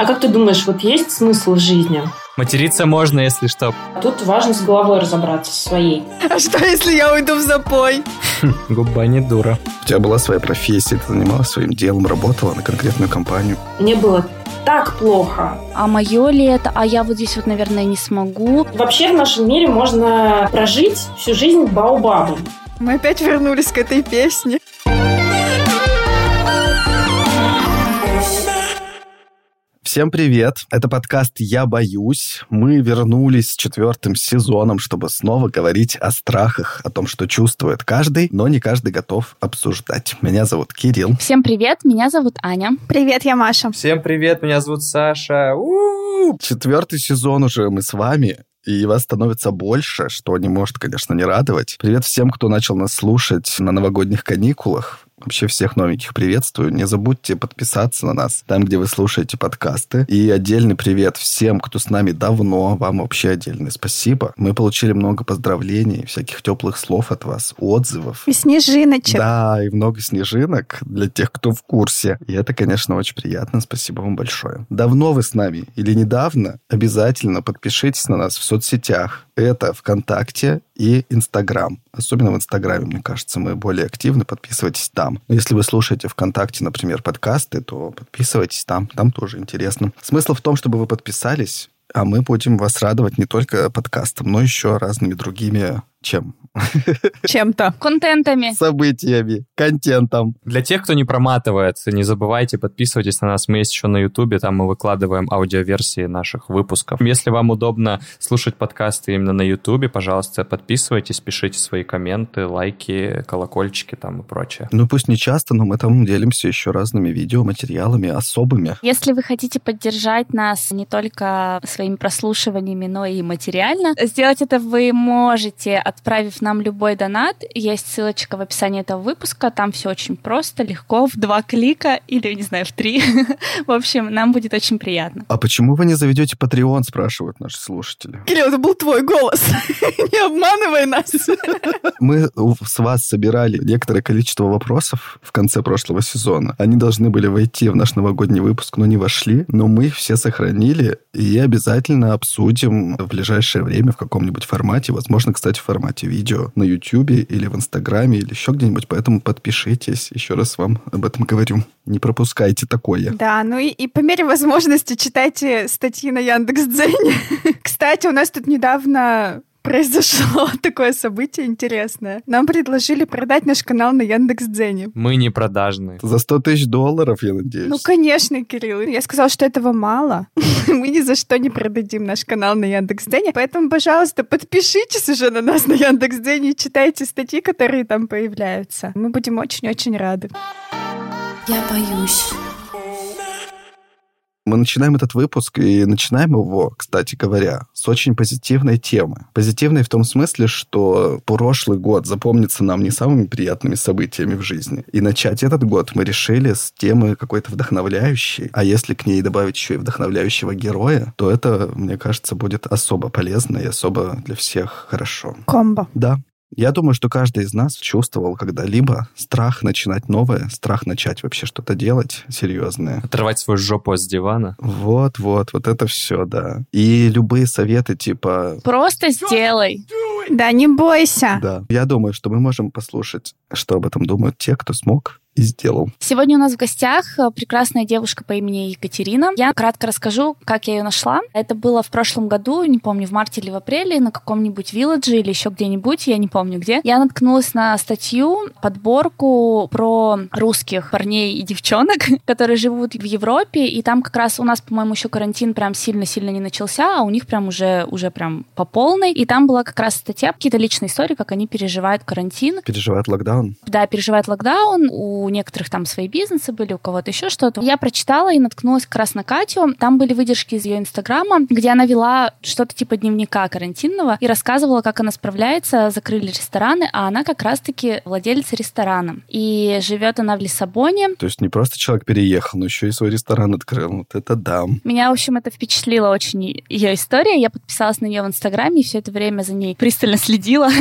А как ты думаешь, вот есть смысл жизни? Материться можно, если что. Тут важно с головой разобраться, со своей. А что, если я уйду в запой? Губа не дура. У тебя была своя профессия, ты занималась своим делом, работала на конкретную компанию. Мне было так плохо. А мое ли это? А я вот здесь вот, наверное, не смогу. Вообще в нашем мире можно прожить всю жизнь баобабом. Мы опять вернулись к этой песне. Всем привет! Это подкаст «Я боюсь». Мы вернулись с четвертым сезоном, чтобы снова говорить о страхах, о том, что чувствует каждый, но не каждый готов обсуждать. Меня зовут Кирилл. Всем привет, меня зовут Аня. Привет, я Маша. Всем привет, меня зовут Саша. У-у-у. Четвертый сезон уже мы с вами, и вас становится больше, что не может, конечно, не радовать. Привет всем, кто начал нас слушать на новогодних каникулах. Вообще всех новеньких приветствую. Не забудьте подписаться на нас там, где вы слушаете подкасты. И отдельный привет всем, кто с нами давно. Вам вообще отдельное спасибо. Мы получили много поздравлений, всяких теплых слов от вас, отзывов. И снежиночек. Да, и много снежинок для тех, кто в курсе. И это, конечно, очень приятно. Спасибо вам большое. Давно вы с нами или недавно, обязательно подпишитесь на нас в соцсетях. Это ВКонтакте и Инстаграм. Особенно в Инстаграме, мне кажется, мы более активны. Подписывайтесь там. Если вы слушаете ВКонтакте, например, подкасты, то подписывайтесь там. Там тоже интересно. Смысл в том, чтобы вы подписались, а мы будем вас радовать не только подкастом, но еще разными другими чем? Чем-то. Контентами. Событиями, контентом. Для тех, кто не проматывает, не забывайте, подписывайтесь на нас. Мы есть еще на Ютубе, там мы выкладываем аудиоверсии наших выпусков. Если вам удобно слушать подкасты именно на Ютубе, пожалуйста, подписывайтесь, пишите свои комменты, лайки, колокольчики там и прочее. Ну, пусть не часто, но мы там делимся еще разными видеоматериалами, особыми. Если вы хотите поддержать нас не только своими прослушиваниями, но и материально, сделать это вы можете, отправив нам любой донат. Есть ссылочка в описании этого выпуска. Там все очень просто, легко, в два клика или, не знаю, в три. В общем, нам будет очень приятно. А почему вы не заведете Patreon, спрашивают наши слушатели. Кирилл, это был твой голос. Не обманывай нас. Мы с вас собирали некоторое количество вопросов в конце прошлого сезона. Они должны были войти в наш новогодний выпуск, но не вошли. Но мы их все сохранили и обязательно обсудим в ближайшее время в каком-нибудь формате. Возможно, кстати, в формате видео на YouTube или в Инстаграме или еще где-нибудь. Поэтому подпишитесь. Еще раз вам об этом говорю. Не пропускайте такое. Да, ну и, и по мере возможности читайте статьи на Яндекс.Дзене. Кстати, у нас тут недавно произошло такое событие интересное. Нам предложили продать наш канал на Яндекс.Дзене. Мы не продажные. За 100 тысяч долларов, я надеюсь. Ну, конечно, Кирилл. Я сказала, что этого мало. Мы ни за что не продадим наш канал на Яндекс.Дзене. Поэтому, пожалуйста, подпишитесь уже на нас на Яндекс.Дзене и читайте статьи, которые там появляются. Мы будем очень-очень рады. Я боюсь. Мы начинаем этот выпуск и начинаем его, кстати говоря, с очень позитивной темы. Позитивной в том смысле, что прошлый год запомнится нам не самыми приятными событиями в жизни. И начать этот год мы решили с темы какой-то вдохновляющей. А если к ней добавить еще и вдохновляющего героя, то это, мне кажется, будет особо полезно и особо для всех хорошо. Комбо. Да. Я думаю, что каждый из нас чувствовал когда-либо страх начинать новое, страх начать вообще что-то делать серьезное. Отрывать свою жопу с дивана. Вот, вот, вот это все, да. И любые советы типа... Просто сделай. Да, не бойся. Да, я думаю, что мы можем послушать, что об этом думают те, кто смог и сделал. Сегодня у нас в гостях э, прекрасная девушка по имени Екатерина. Я кратко расскажу, как я ее нашла. Это было в прошлом году, не помню, в марте или в апреле, на каком-нибудь вилладже или еще где-нибудь, я не помню где. Я наткнулась на статью, подборку про русских парней и девчонок, которые живут в Европе, и там как раз у нас, по-моему, еще карантин прям сильно-сильно не начался, а у них прям уже, уже прям по полной. И там была как раз статья, какие-то личные истории, как они переживают карантин. Переживает локдаун. Да, переживает локдаун, у некоторых там свои бизнесы были, у кого-то еще что-то. Я прочитала и наткнулась как раз на Катю. Там были выдержки из ее инстаграма, где она вела что-то типа дневника карантинного и рассказывала, как она справляется. Закрыли рестораны, а она как раз-таки владелица ресторана. И живет она в Лиссабоне. То есть не просто человек переехал, но еще и свой ресторан открыл. Вот это да. Меня, в общем, это впечатлило очень ее история. Я подписалась на нее в Инстаграме и все это время за ней пристально следила,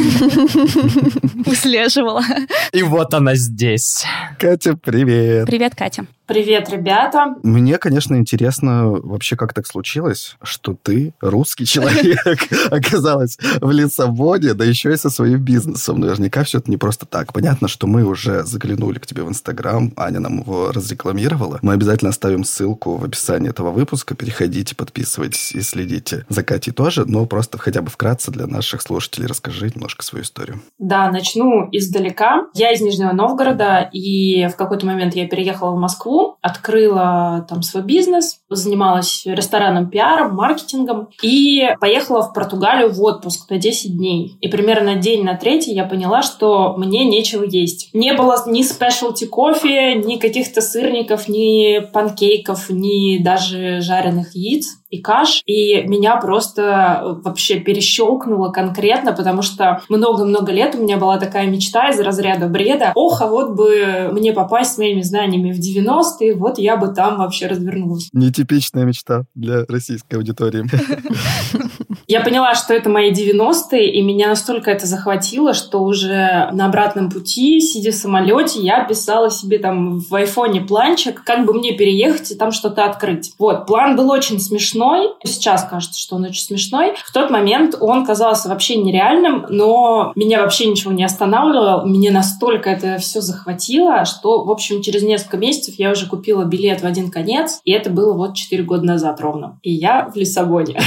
выслеживала. И вот она здесь. Катя, привет. Привет, Катя. Привет, ребята. Мне, конечно, интересно вообще, как так случилось, что ты, русский человек, оказалась в Лиссабоне, да еще и со своим бизнесом. Наверняка все это не просто так. Понятно, что мы уже заглянули к тебе в Инстаграм, Аня нам его разрекламировала. Мы обязательно оставим ссылку в описании этого выпуска. Переходите, подписывайтесь и следите за Катей тоже, но просто хотя бы вкратце для наших слушателей расскажи немножко свою историю. Да, начну издалека. Я из Нижнего Новгорода, и в какой-то момент я переехала в Москву, открыла там свой бизнес, занималась ресторанным пиаром, маркетингом и поехала в Португалию в отпуск на 10 дней. И примерно день на третий я поняла, что мне нечего есть. Не было ни спешлти кофе, ни каких-то сырников, ни панкейков, ни даже жареных яиц и каш, и меня просто вообще перещелкнуло конкретно, потому что много-много лет у меня была такая мечта из разряда бреда. Ох, а вот бы мне попасть с моими знаниями в 90-е, вот я бы там вообще развернулась. Нетипичная мечта для российской аудитории. Я поняла, что это мои 90-е, и меня настолько это захватило, что уже на обратном пути, сидя в самолете, я писала себе там в айфоне планчик, как бы мне переехать и там что-то открыть. Вот, план был очень смешной. Сейчас кажется, что он очень смешной. В тот момент он казался вообще нереальным, но меня вообще ничего не останавливало. Меня настолько это все захватило, что, в общем, через несколько месяцев я уже купила билет в один конец, и это было вот 4 года назад ровно. И я в Лиссабоне.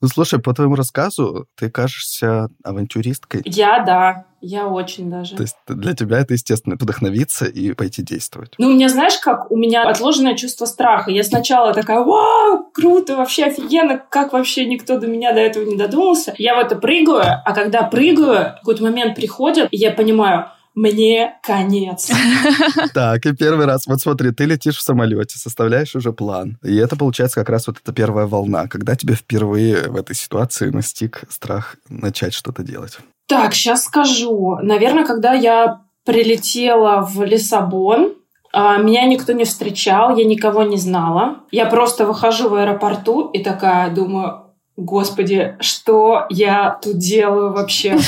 Ну, слушай, по твоему рассказу ты кажешься авантюристкой. Я, да. Я очень даже. То есть для тебя это, естественно, вдохновиться и пойти действовать. Ну, у меня, знаешь, как? У меня отложенное чувство страха. Я сначала такая, вау, круто, вообще офигенно, как вообще никто до меня до этого не додумался. Я в это прыгаю, а когда прыгаю, какой-то момент приходит, и я понимаю, мне конец. Так, и первый раз, вот смотри, ты летишь в самолете, составляешь уже план. И это получается как раз вот эта первая волна, когда тебе впервые в этой ситуации настиг страх начать что-то делать. Так, сейчас скажу. Наверное, когда я прилетела в Лиссабон, а, меня никто не встречал, я никого не знала. Я просто выхожу в аэропорту и такая думаю, Господи, что я тут делаю вообще?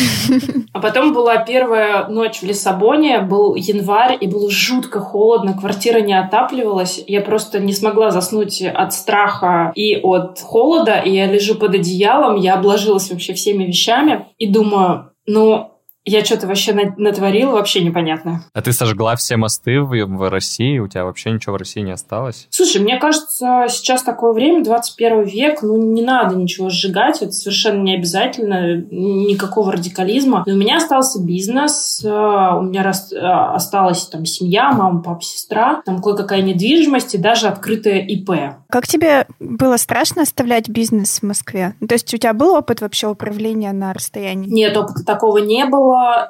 А потом была первая ночь в Лиссабоне, был январь, и было жутко холодно, квартира не отапливалась. Я просто не смогла заснуть от страха и от холода, и я лежу под одеялом, я обложилась вообще всеми вещами, и думаю, ну, я что-то вообще натворила, вообще непонятно. А ты сожгла все мосты в, в России? У тебя вообще ничего в России не осталось? Слушай, мне кажется, сейчас такое время, 21 век, ну не надо ничего сжигать, это совершенно не обязательно, никакого радикализма. Но у меня остался бизнес, э, у меня рас... Э, осталась там семья, мама, папа, сестра, там кое-какая недвижимость и даже открытая ИП. Как тебе было страшно оставлять бизнес в Москве? То есть у тебя был опыт вообще управления на расстоянии? Нет, опыта такого не было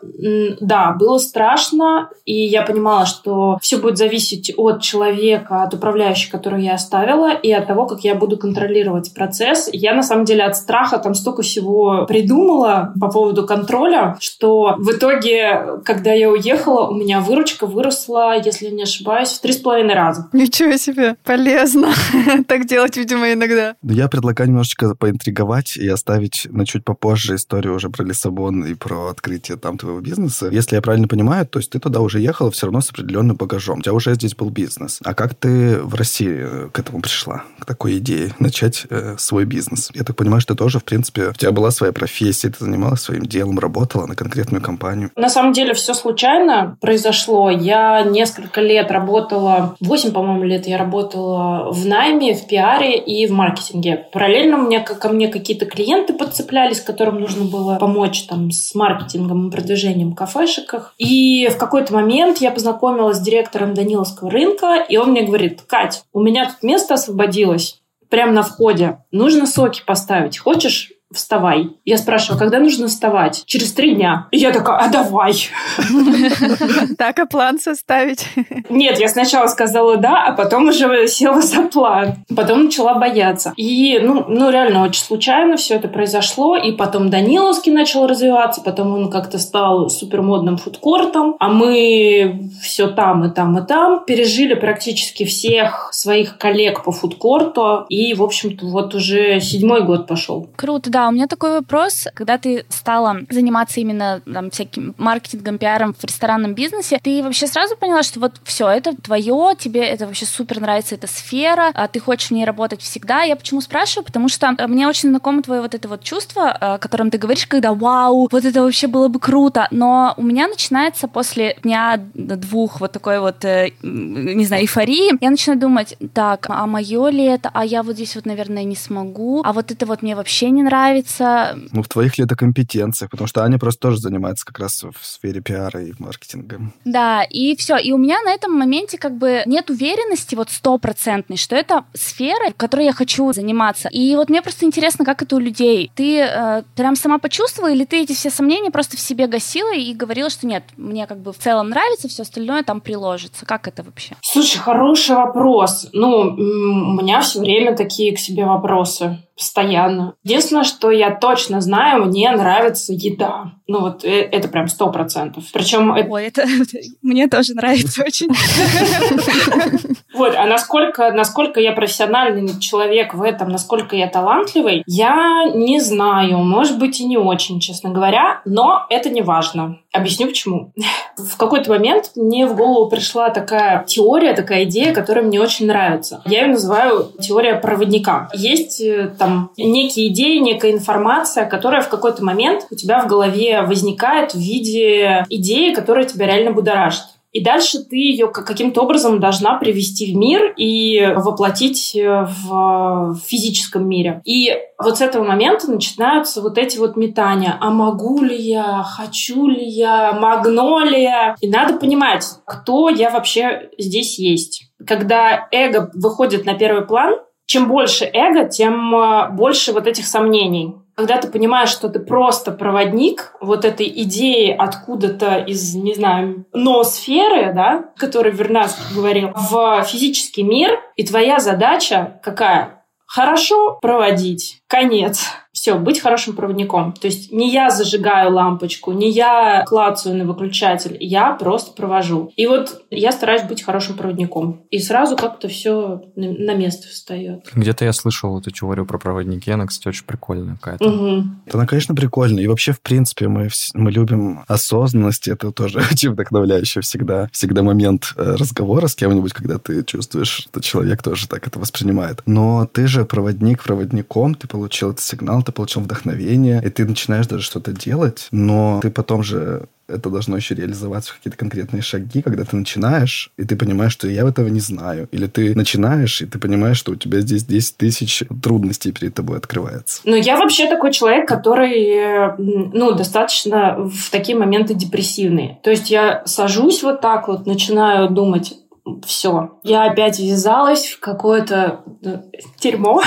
да, было страшно, и я понимала, что все будет зависеть от человека, от управляющей, которую я оставила, и от того, как я буду контролировать процесс. Я, на самом деле, от страха там столько всего придумала по поводу контроля, что в итоге, когда я уехала, у меня выручка выросла, если не ошибаюсь, в три с половиной раза. Ничего себе, полезно так делать, видимо, иногда. Я предлагаю немножечко поинтриговать и оставить на чуть попозже историю уже про Лиссабон и про открытие там твоего бизнеса. Если я правильно понимаю, то есть ты туда уже ехала все равно с определенным багажом. У тебя уже здесь был бизнес. А как ты в России э, к этому пришла? К такой идее начать э, свой бизнес? Я так понимаю, что ты тоже, в принципе, у тебя была своя профессия, ты занималась своим делом, работала на конкретную компанию. На самом деле все случайно произошло. Я несколько лет работала, 8, по-моему, лет я работала в найме, в пиаре и в маркетинге. Параллельно у меня ко мне какие-то клиенты подцеплялись, которым нужно было помочь там с маркетингом продвижением кафешек. И в какой-то момент я познакомилась с директором Даниловского рынка, и он мне говорит, Кать, у меня тут место освободилось прямо на входе. Нужно соки поставить. Хочешь вставай. Я спрашиваю, когда нужно вставать? Через три дня. И я такая, а давай. Так, а план составить? Нет, я сначала сказала да, а потом уже села за план. Потом начала бояться. И, ну, ну реально, очень случайно все это произошло. И потом Даниловский начал развиваться, потом он как-то стал супермодным фудкортом, а мы все там и там и там пережили практически всех своих коллег по фудкорту. И, в общем-то, вот уже седьмой год пошел. Круто, да Да, у меня такой вопрос. Когда ты стала заниматься именно там, всяким маркетингом, пиаром в ресторанном бизнесе, ты вообще сразу поняла, что вот все, это твое, тебе это вообще супер нравится, эта сфера, а ты хочешь в ней работать всегда. Я почему спрашиваю? Потому что мне очень знакомо твое вот это вот чувство, о котором ты говоришь, когда вау, вот это вообще было бы круто. Но у меня начинается после дня двух вот такой вот, э, не знаю, эйфории, я начинаю думать, так, а мое ли это? А я вот здесь вот, наверное, не смогу. А вот это вот мне вообще не нравится. Ну, в твоих ли это компетенциях? Потому что Аня просто тоже занимается как раз в сфере пиара и маркетинга. Да, и все. И у меня на этом моменте как бы нет уверенности вот стопроцентной, что это сфера, в которой я хочу заниматься. И вот мне просто интересно, как это у людей. Ты э, прям сама почувствовала, или ты эти все сомнения просто в себе гасила и говорила, что нет, мне как бы в целом нравится, все остальное там приложится. Как это вообще? Слушай, хороший вопрос. Ну, у меня все время такие к себе вопросы постоянно. Единственное, что я точно знаю, мне нравится еда. Ну вот э, это прям сто процентов. Причем... Ой, это мне тоже нравится очень. Вот, а насколько, насколько я профессиональный человек в этом, насколько я талантливый, я не знаю. Может быть и не очень, честно говоря, но это не важно. Объясню почему. В какой-то момент мне в голову пришла такая теория, такая идея, которая мне очень нравится. Я ее называю теория проводника. Есть э, там некие идеи, некая информация, которая в какой-то момент у тебя в голове возникает в виде идеи, которая тебя реально будоражит. И дальше ты ее каким-то образом должна привести в мир и воплотить э, в физическом мире. И вот с этого момента начинаются вот эти вот метания. А могу ли я? Хочу ли я? Магнолия? И надо понимать, кто я вообще здесь есть. Когда эго выходит на первый план, чем больше эго, тем э, больше вот этих сомнений когда ты понимаешь, что ты просто проводник вот этой идеи откуда-то из, не знаю, ноосферы, да, которой Вернас говорил, в физический мир, и твоя задача какая? Хорошо проводить. Конец. Все, быть хорошим проводником. То есть не я зажигаю лампочку, не я клацаю на выключатель, я просто провожу. И вот я стараюсь быть хорошим проводником. И сразу как-то все на место встает. Где-то я слышал эту теорию про проводники, она, кстати, очень прикольная какая-то. Угу. Она, конечно, прикольная. И вообще, в принципе, мы, мы любим осознанность. Это тоже очень вдохновляющий всегда. Всегда момент э, разговора с кем-нибудь, когда ты чувствуешь, что человек тоже так это воспринимает. Но ты же проводник проводником, ты получил этот сигнал, ты получил вдохновение, и ты начинаешь даже что-то делать, но ты потом же это должно еще реализоваться в какие-то конкретные шаги, когда ты начинаешь, и ты понимаешь, что я этого не знаю. Или ты начинаешь, и ты понимаешь, что у тебя здесь 10 тысяч трудностей перед тобой открывается. Ну, я вообще такой человек, который, ну, достаточно в такие моменты депрессивный. То есть я сажусь вот так вот, начинаю думать, все. Я опять ввязалась в какое-то ну, дерьмо.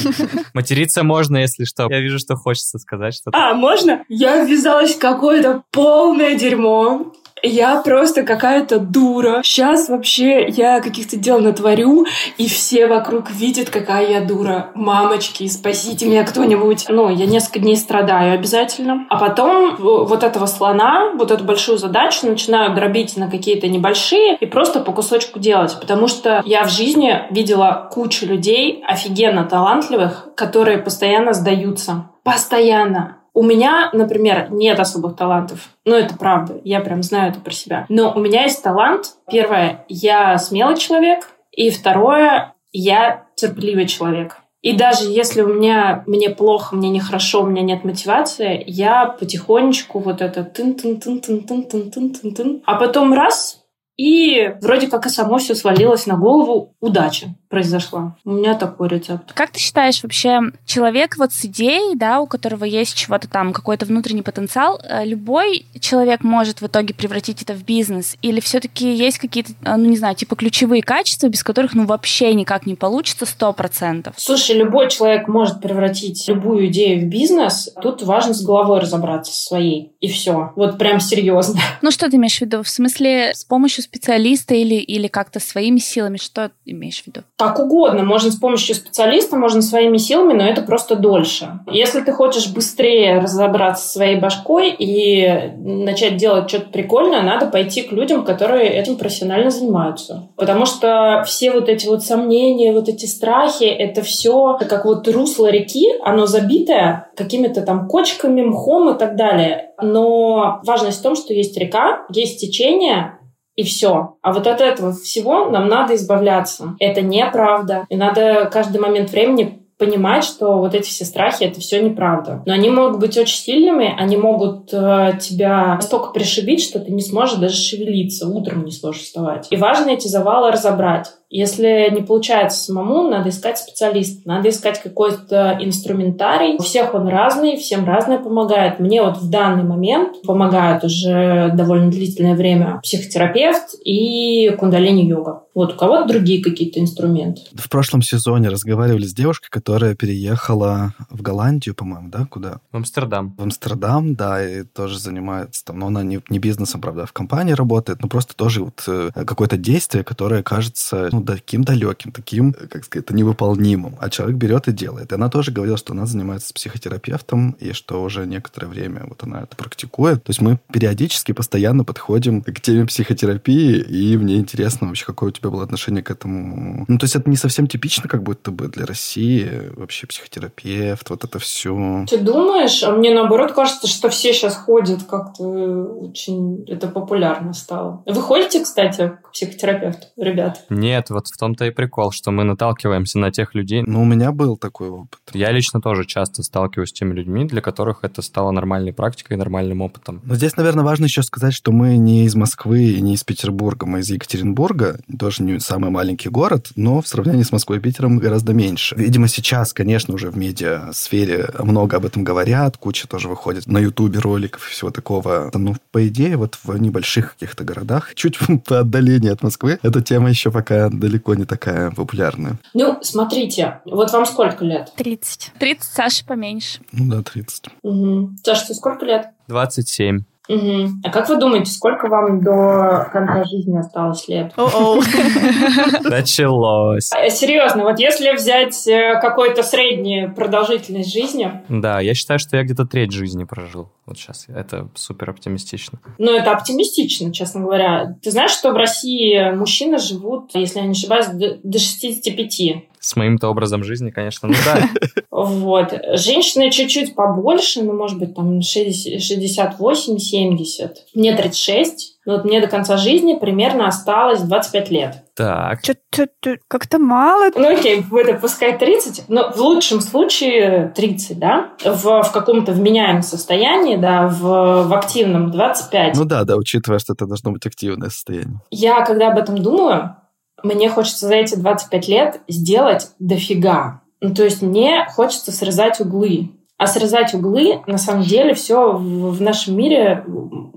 Материться можно, если что. Я вижу, что хочется сказать что-то. А, можно? Я ввязалась в какое-то полное дерьмо я просто какая-то дура. Сейчас вообще я каких-то дел натворю, и все вокруг видят, какая я дура. Мамочки, спасите меня кто-нибудь. Ну, я несколько дней страдаю обязательно. А потом вот этого слона, вот эту большую задачу начинаю дробить на какие-то небольшие и просто по кусочку делать. Потому что я в жизни видела кучу людей офигенно талантливых, которые постоянно сдаются. Постоянно. У меня, например, нет особых талантов. Ну, это правда. Я прям знаю это про себя. Но у меня есть талант. Первое, я смелый человек. И второе, я терпеливый человек. И даже если у меня мне плохо, мне нехорошо, у меня нет мотивации, я потихонечку вот это тын тын тын тын тын тын тын тын тын а потом раз и вроде как и само все свалилось на голову. Удача произошла. У меня такой рецепт. Как ты считаешь, вообще человек вот с идеей, да, у которого есть чего-то там, какой-то внутренний потенциал, э, любой человек может в итоге превратить это в бизнес? Или все-таки есть какие-то, э, ну не знаю, типа ключевые качества, без которых ну вообще никак не получится сто процентов? Слушай, любой человек может превратить любую идею в бизнес. Тут важно с головой разобраться своей. И все. Вот прям серьезно. Ну что ты имеешь в виду? В смысле, с помощью специалиста или, или как-то своими силами? Что имеешь в виду? Как угодно. Можно с помощью специалиста, можно своими силами, но это просто дольше. Если ты хочешь быстрее разобраться со своей башкой и начать делать что-то прикольное, надо пойти к людям, которые этим профессионально занимаются. Потому что все вот эти вот сомнения, вот эти страхи, это все как вот русло реки, оно забитое какими-то там кочками, мхом и так далее. Но важность в том, что есть река, есть течение, и все. А вот от этого всего нам надо избавляться. Это неправда. И надо каждый момент времени понимать, что вот эти все страхи это все неправда. Но они могут быть очень сильными, они могут э, тебя настолько пришибить, что ты не сможешь даже шевелиться, утром не сможешь вставать. И важно эти завалы разобрать. Если не получается самому, надо искать специалиста, надо искать какой-то инструментарий. У всех он разный, всем разное помогает. Мне вот в данный момент помогает уже довольно длительное время психотерапевт и кундалини-йога. Вот у кого-то другие какие-то инструменты. В прошлом сезоне разговаривали с девушкой, которая переехала в Голландию, по-моему, да? Куда? В Амстердам. В Амстердам, да, и тоже занимается там, но она не, не бизнесом, правда, а в компании работает, но просто тоже вот э, какое-то действие, которое кажется, ну, таким далеким, таким, как сказать, невыполнимым. А человек берет и делает. И она тоже говорила, что она занимается с психотерапевтом, и что уже некоторое время вот она это практикует. То есть мы периодически, постоянно подходим к теме психотерапии, и мне интересно вообще, какое у тебя было отношение к этому. Ну, то есть это не совсем типично как будто бы для России, вообще психотерапевт, вот это все. Ты думаешь? А мне наоборот кажется, что все сейчас ходят как-то очень... Это популярно стало. Вы ходите, кстати, к психотерапевту, ребят? Нет, вот в том-то и прикол, что мы наталкиваемся на тех людей. Ну, у меня был такой опыт. Я лично тоже часто сталкиваюсь с теми людьми, для которых это стало нормальной практикой, нормальным опытом. Но здесь, наверное, важно еще сказать, что мы не из Москвы и не из Петербурга, мы из Екатеринбурга, тоже не самый маленький город, но в сравнении с Москвой и Питером гораздо меньше. Видимо, сейчас, конечно, уже в медиа-сфере много об этом говорят, куча тоже выходит на Ютубе роликов и всего такого. Но, по идее, вот в небольших каких-то городах, чуть по отдалении от Москвы, эта тема еще пока далеко не такая популярная. Ну, смотрите, вот вам сколько лет? 30. 30, Саша поменьше. Ну да, 30. Угу. Саша, тебе сколько лет? 27. Угу. А как вы думаете, сколько вам до конца жизни осталось лет? Началось. А, Серьезно, вот если взять э, какую-то среднюю продолжительность жизни, Да, я считаю, что я где-то треть жизни прожил. Вот сейчас. Это супер оптимистично. ну это оптимистично, честно говоря. Ты знаешь, что в России мужчины живут, если я не ошибаюсь, до до 65? С моим-то образом жизни, конечно, ну да. Вот. Женщины чуть-чуть побольше, ну, может быть, там 68-70. Мне 36. Ну, вот мне до конца жизни примерно осталось 25 лет. Так. Что-то как-то мало. Ну, окей, это пускай 30, но в лучшем случае 30, да? В, в каком-то вменяемом состоянии, да, в, в активном 25. Ну да, да, учитывая, что это должно быть активное состояние. Я, когда об этом думаю, мне хочется за эти 25 лет сделать дофига. Ну, то есть мне хочется срезать углы. А срезать углы, на самом деле, все в, нашем мире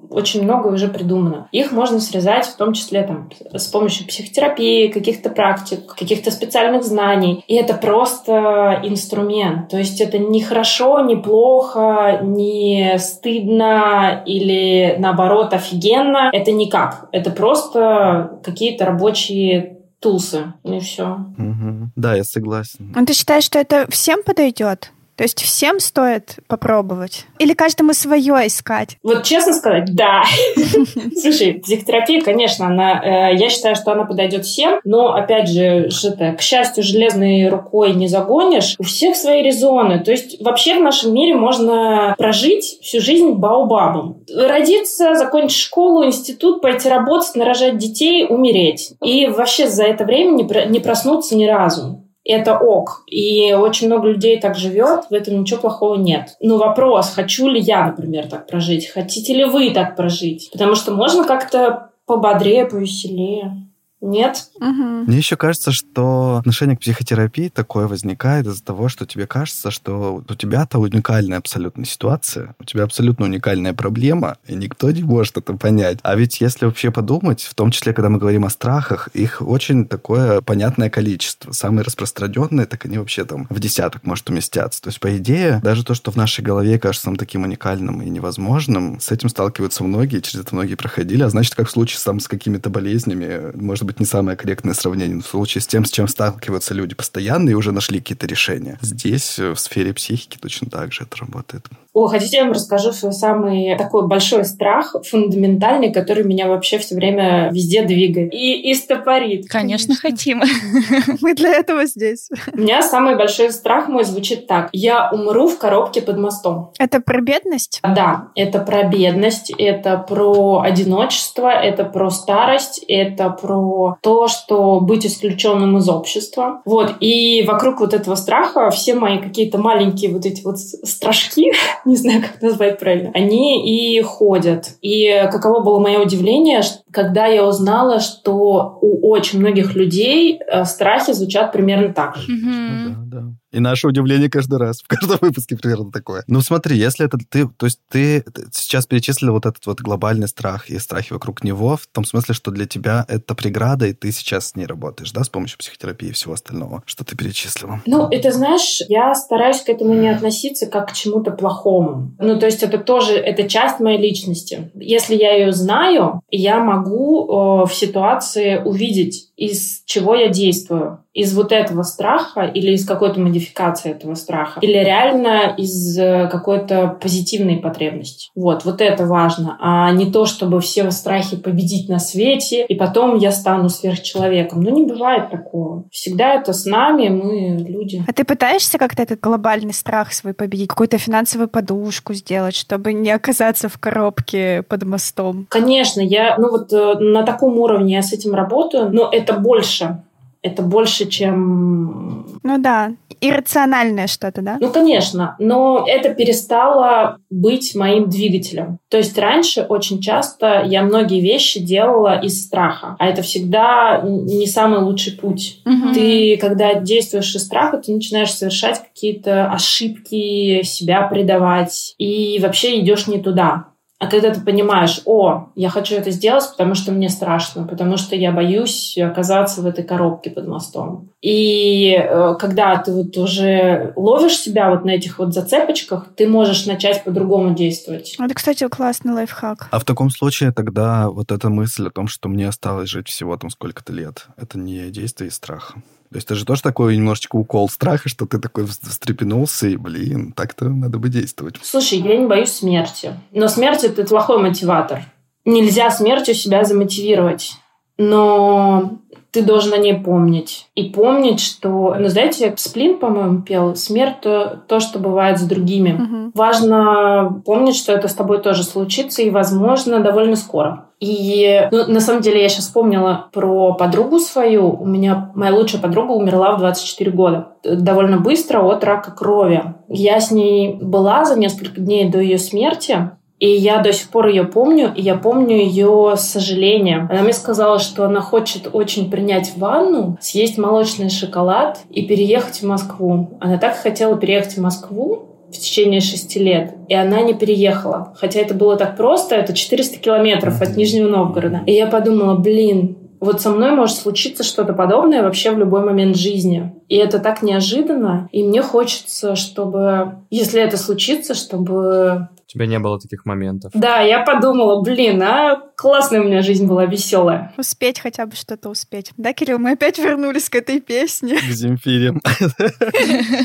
очень много уже придумано. Их можно срезать в том числе там, с помощью психотерапии, каких-то практик, каких-то специальных знаний. И это просто инструмент. То есть это не хорошо, не плохо, не стыдно или наоборот офигенно. Это никак. Это просто какие-то рабочие тусы. И все. Мгм. Да, я согласен. А ты считаешь, что это всем подойдет? То есть всем стоит попробовать? Или каждому свое искать? Вот честно сказать, да. Слушай, психотерапия, конечно, она, э, я считаю, что она подойдет всем, но, опять же, это, к счастью, железной рукой не загонишь. У всех свои резоны. То есть вообще в нашем мире можно прожить всю жизнь баобабом. Родиться, закончить школу, институт, пойти работать, нарожать детей, умереть. И вообще за это время не проснуться ни разу это ок. И очень много людей так живет, в этом ничего плохого нет. Но вопрос, хочу ли я, например, так прожить? Хотите ли вы так прожить? Потому что можно как-то пободрее, повеселее. Нет. Мгм. Мне еще кажется, что отношение к психотерапии такое возникает из-за того, что тебе кажется, что у тебя-то уникальная абсолютно ситуация, у тебя абсолютно уникальная проблема, и никто не может это понять. А ведь если вообще подумать, в том числе, когда мы говорим о страхах, их очень такое понятное количество. Самые распространенные, так они вообще там в десяток может уместятся. То есть, по идее, даже то, что в нашей голове кажется нам таким уникальным и невозможным, с этим сталкиваются многие, через это многие проходили. А значит, как в случае там, с какими-то болезнями, может быть, не самое корректное сравнение, но в случае с тем, с чем сталкиваются люди постоянно и уже нашли какие-то решения. Здесь, э, в сфере психики, точно так же это работает. О, хотите, я вам расскажу свой самый такой большой страх, фундаментальный, который меня вообще все время везде двигает и, и стопорит. Конечно, хотим. Мы для этого здесь. У меня самый большой страх мой звучит так. Я умру в коробке под мостом. Это про бедность? Да, это про бедность, это про одиночество, это про старость, это про то, что быть исключенным из общества. Вот, и вокруг вот этого страха все мои какие-то маленькие вот эти вот страшки, не знаю, как назвать правильно, они и ходят. И каково было мое удивление, когда я узнала, что у очень многих людей э, страхи звучат примерно так же. Мгм. Да, да. И наше удивление каждый раз, в каждом выпуске примерно такое. Ну смотри, если это ты, то есть ты сейчас перечислил вот этот вот глобальный страх и страхи вокруг него, в том смысле, что для тебя это преграда, и ты сейчас с ней работаешь, да, с помощью психотерапии и всего остального, что ты перечислила. Ну, это, знаешь, я стараюсь к этому не относиться как к чему-то плохому. Ну, то есть это тоже, это часть моей личности. Если я ее знаю, я могу э, в ситуации увидеть, из чего я действую. Из вот этого страха или из какой-то модификации этого страха. Или реально из э, какой-то позитивной потребности. Вот, вот это важно. А не то, чтобы все страхи победить на свете, и потом я стану сверхчеловеком. Ну, не бывает такого. Всегда это с нами, мы люди. А ты пытаешься как-то этот глобальный страх свой победить? Какую-то финансовую подушку сделать, чтобы не оказаться в коробке под мостом? Конечно, я, ну вот э, на таком уровне я с этим работаю, но это больше. Это больше, чем... Ну да, иррациональное что-то, да? Ну, конечно, но это перестало быть моим двигателем. То есть раньше очень часто я многие вещи делала из страха, а это всегда не самый лучший путь. Мгм. Ты, когда действуешь из страха, ты начинаешь совершать какие-то ошибки, себя предавать, и вообще идешь не туда. А когда ты понимаешь, о, я хочу это сделать, потому что мне страшно, потому что я боюсь оказаться в этой коробке под мостом. И э, когда ты вот уже ловишь себя вот на этих вот зацепочках, ты можешь начать по-другому действовать. Это, кстати, классный лайфхак. А в таком случае тогда вот эта мысль о том, что мне осталось жить всего там сколько-то лет, это не действие из страха. То есть это же тоже такой немножечко укол страха, что ты такой вс- встрепенулся, и, блин, так-то надо бы действовать. Слушай, я не боюсь смерти. Но смерть — это плохой мотиватор. Нельзя смертью себя замотивировать. Но ты должен о ней помнить. И помнить, что... Ну, знаете, Сплин, по-моему, пел «Смерть — то, то, что бывает с другими». Мгм. Важно помнить, что это с тобой тоже случится, и, возможно, довольно скоро. И ну, на самом деле я сейчас вспомнила про подругу свою. У меня моя лучшая подруга умерла в 24 года. Довольно быстро от рака крови. Я с ней была за несколько дней до ее смерти. И я до сих пор ее помню, и я помню ее сожаление. Она мне сказала, что она хочет очень принять ванну, съесть молочный шоколад и переехать в Москву. Она так хотела переехать в Москву, в течение шести лет. И она не переехала. Хотя это было так просто, это 400 километров от Нижнего Новгорода. И я подумала, блин, вот со мной может случиться что-то подобное вообще в любой момент жизни. И это так неожиданно. И мне хочется, чтобы, если это случится, чтобы... У тебя не было таких моментов. Да, я подумала, блин, а классная у меня жизнь была веселая. Успеть хотя бы что-то успеть. Да, Кирилл, мы опять вернулись к этой песне. К Земфире.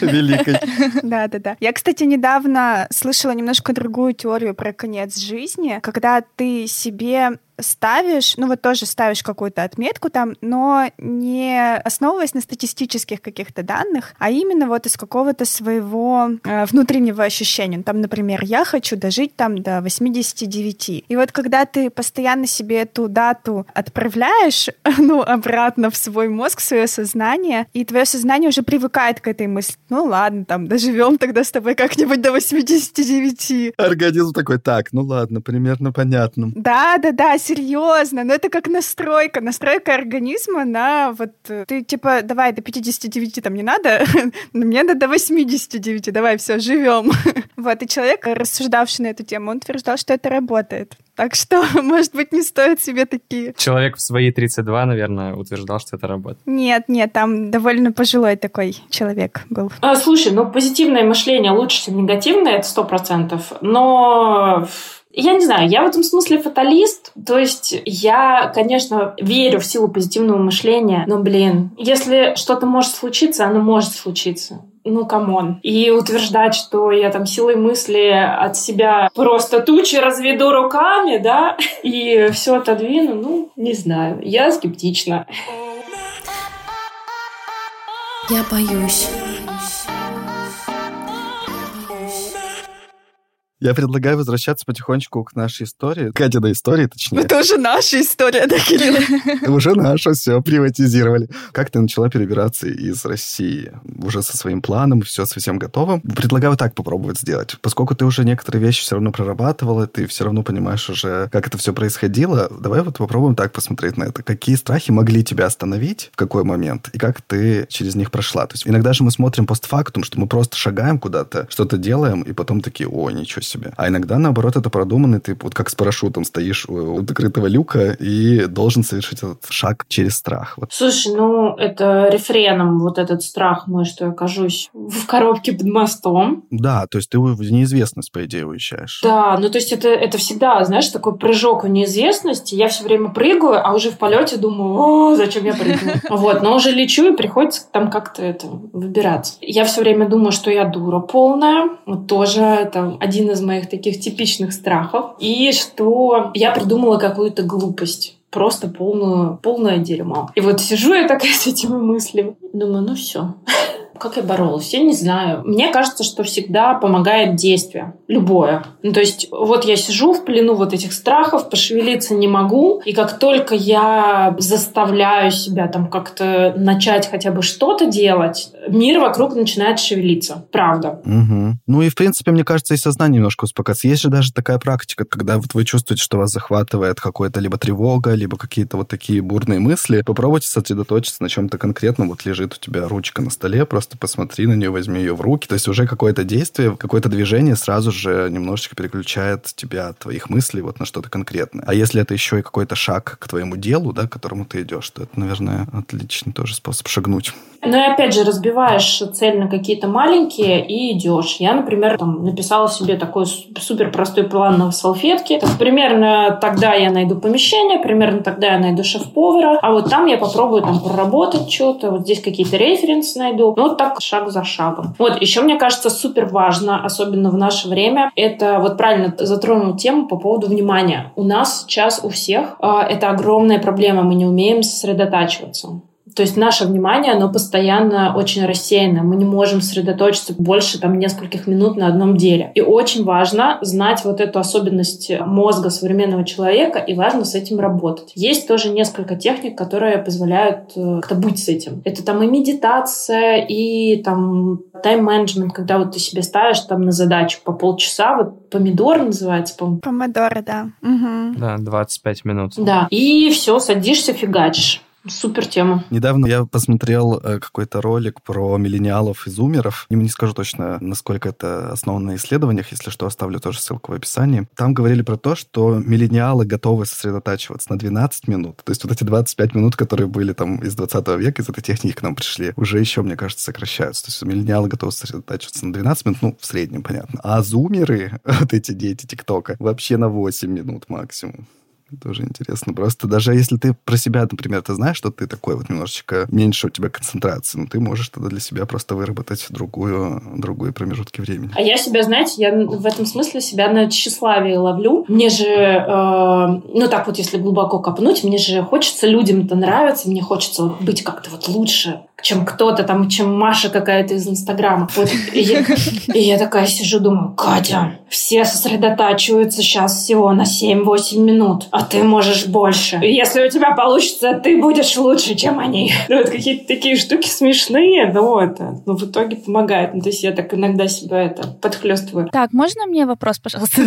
Великой. Да, да, да. Я, кстати, недавно слышала немножко другую теорию про конец жизни, когда ты себе ставишь, ну вот тоже ставишь какую-то отметку там, но не основываясь на статистических каких-то данных, а именно вот из какого-то своего э, внутреннего ощущения. Ну, Там, например, я хочу дожить там до 89. И вот когда ты постоянно себе эту дату отправляешь, ну, обратно в свой мозг, в свое сознание, и твое сознание уже привыкает к этой мысли. Ну, ладно, там, доживем тогда с тобой как-нибудь до 89. Организм такой, так, ну ладно, примерно понятно. Да, да, да, серьезно. Но это как настройка. Настройка организма на вот... э, Ты типа, давай, до 59 там не надо, но мне надо до 89, давай, все, живем. Вот, и человек, рассуждавший на эту тему, он утверждал, что это работает. Так что, может быть, не стоит себе такие... Человек в свои 32, наверное, утверждал, что это работает. Нет, нет, там довольно пожилой такой человек был. А, слушай, ну позитивное мышление лучше, чем негативное, это сто процентов. Но я не знаю, я в этом смысле фаталист. То есть я, конечно, верю в силу позитивного мышления, но, блин, если что-то может случиться, оно может случиться. Ну, come on. И утверждать, что я там силой мысли от себя просто тучи разведу руками, да, и все отодвину, ну, не знаю. Я скептична. Я боюсь. Я предлагаю возвращаться потихонечку к нашей истории. Катиной истории, точнее. Это уже наша история, да, Кирилл? Уже нашу все приватизировали. Как ты начала перебираться из России? Уже со своим планом, все совсем готово. Предлагаю так попробовать сделать. Поскольку ты уже некоторые вещи все равно прорабатывала, ты все равно понимаешь уже, как это все происходило, давай вот попробуем так посмотреть на это. Какие страхи могли тебя остановить, в какой момент, и как ты через них прошла? То есть иногда же мы смотрим постфактум, что мы просто шагаем куда-то, что-то делаем, и потом такие, о, ничего себе. А иногда, наоборот, это продуманный, ты вот как с парашютом стоишь у, у закрытого люка и должен совершить этот шаг через страх. Вот. Слушай, ну это рефреном вот этот страх мой, что я окажусь в коробке под мостом. Да, то есть ты в неизвестность, по идее, уезжаешь. Да, ну то есть это, это всегда, знаешь, такой прыжок в неизвестность. Я все время прыгаю, а уже в полете думаю, о, зачем я прыгну? Вот, но уже лечу и приходится там как-то это выбираться. Я все время думаю, что я дура полная. Вот тоже это один из моих таких типичных страхов. И что я придумала какую-то глупость просто полную, полное дерьмо. И вот сижу я такая с этими мыслями. Думаю, ну все. Как я боролась? Я не знаю. Мне кажется, что всегда помогает действие. Любое. Ну, то есть, вот я сижу в плену вот этих страхов, пошевелиться не могу. И как только я заставляю себя там как-то начать хотя бы что-то делать, мир вокруг начинает шевелиться. Правда. Угу. Ну и, в принципе, мне кажется, и сознание немножко успокоится. Есть же даже такая практика, когда вот вы чувствуете, что вас захватывает какое-то либо тревога, либо какие-то вот такие бурные мысли. Попробуйте сосредоточиться на чем-то конкретном. Вот лежит у тебя ручка на столе, просто посмотри на нее, возьми ее в руки. То есть уже какое-то действие, какое-то движение сразу же немножечко переключает тебя от твоих мыслей вот на что-то конкретное. А если это еще и какой-то шаг к твоему делу, да, к которому ты идешь, то это, наверное, отличный тоже способ шагнуть. Ну и опять же, разбиваешь цель на какие-то маленькие и идешь. Я, например, там, написала себе такой супер простой план на салфетке. Так, примерно тогда я найду помещение, примерно тогда я найду шеф-повара, а вот там я попробую там проработать что-то, вот здесь какие-то референсы найду. Ну, вот так шаг за шагом. Вот, еще мне кажется супер важно, особенно в наше время, это вот правильно затронул тему по поводу внимания. У нас сейчас у всех э, это огромная проблема, мы не умеем сосредотачиваться. То есть наше внимание, оно постоянно очень рассеяно. Мы не можем сосредоточиться больше там нескольких минут на одном деле. И очень важно знать вот эту особенность мозга современного человека, и важно с этим работать. Есть тоже несколько техник, которые позволяют э, как-то быть с этим. Это там и медитация, и там тайм-менеджмент, когда вот ты себе ставишь там на задачу по полчаса, вот помидор называется, по Помидоры, да. Угу. Да, 25 минут. Да. И все, садишься, фигачишь. Супер тема. Недавно я посмотрел э, какой-то ролик про миллениалов и зумеров. Не, не скажу точно, насколько это основано на исследованиях. Если что, оставлю тоже ссылку в описании. Там говорили про то, что миллениалы готовы сосредотачиваться на 12 минут. То есть вот эти 25 минут, которые были там из 20 века, из этой техники к нам пришли, уже еще, мне кажется, сокращаются. То есть миллениалы готовы сосредотачиваться на 12 минут, ну, в среднем, понятно. А зумеры, вот эти дети ТикТока, вообще на 8 минут максимум. Тоже интересно. Просто даже если ты про себя, например, ты знаешь, что ты такой вот немножечко меньше у тебя концентрации, но ты можешь тогда для себя просто выработать другую, другую промежутки времени. А я себя, знаете, я в этом смысле себя на тщеславие ловлю. Мне же, э, ну так вот, если глубоко копнуть, мне же хочется людям это нравится, мне хочется быть как-то вот лучше, чем кто-то там, чем Маша какая-то из Инстаграма. Вот, и, я, и я такая сижу, думаю, Катя, все сосредотачиваются сейчас всего на 7-8 минут, а ты можешь больше. И если у тебя получится, ты будешь лучше, чем они. Ну, вот какие-то такие штуки смешные, но это, ну, в итоге помогает. Ну, то есть я так иногда себя это подхлестываю. Так, можно мне вопрос, пожалуйста,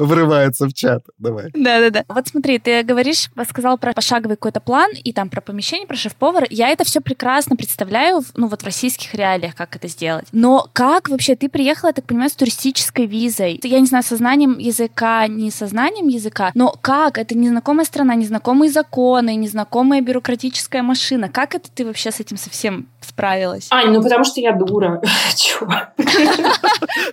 Врывается в чат. Давай. Да-да-да. Вот смотри, ты говоришь, сказал про пошаговый какой-то план и там про помещение, про шеф-повара. Я это все прекрасно представляю, ну вот в российских реалиях, как это сделать. Но как вообще ты приехала, я так понимаю, с туристической визой? Я не знаю, со знанием языка, не со знанием языка, но как? Это незнакомая страна, незнакомые законы, незнакомая бюрократическая машина. Как это ты вообще с этим совсем справилась? Ань, ну потому что я дура. Чего?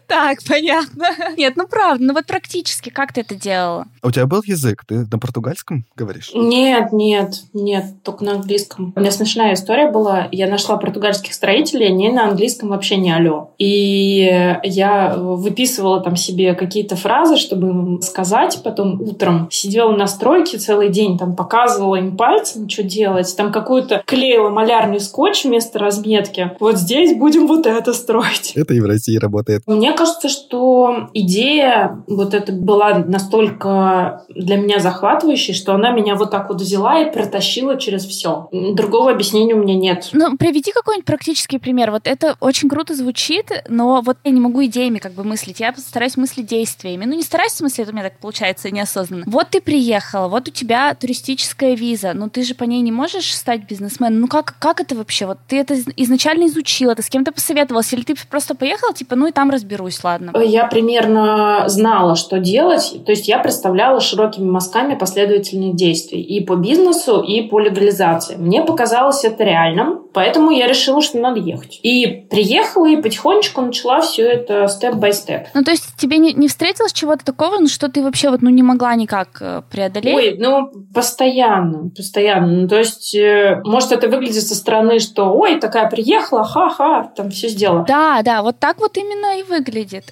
Так, понятно. Нет, ну правда, ну вот практически как ты это делала? А у тебя был язык? Ты на португальском говоришь? Нет, нет, нет, только на английском. У меня смешная история была. Я нашла португальских строителей, они на английском вообще не алло. И я выписывала там себе какие-то фразы, чтобы им сказать. Потом утром сидела на стройке целый день, там показывала им пальцем, что делать. Там какую-то клеила малярный скотч вместо разметки. Вот здесь будем вот это строить. Это и в России работает. Мне кажется, что идея вот эта была настолько для меня захватывающей, что она меня вот так вот взяла и протащила через все. Другого объяснения у меня нет. Ну, приведи какой-нибудь практический пример. Вот это очень круто звучит, но вот я не могу идеями как бы мыслить. Я стараюсь мыслить действиями. Ну, не стараюсь, в смысле, это у меня так получается неосознанно. Вот ты приехала, вот у тебя туристическая виза, но ты же по ней не можешь стать бизнесменом. Ну, как, как это вообще? Вот ты это изначально изучила, ты с кем-то посоветовалась, или ты просто поехала, типа, ну и там разберусь, ладно? Я примерно знала, что делать. То есть я представляла широкими мазками последовательные действия и по бизнесу, и по легализации. Мне показалось это реальным, поэтому я решила, что надо ехать. И приехала, и потихонечку начала все это степ-бай-степ. Ну, то есть тебе не, не встретилось чего-то такого, ну, что ты вообще вот, ну, не могла никак э, преодолеть? Ой, ну, постоянно, постоянно. Ну, то есть, э, может, это выглядит со стороны, что, ой, такая приехала, ха-ха, там все сделала. Да, да, вот так вот именно и выглядит.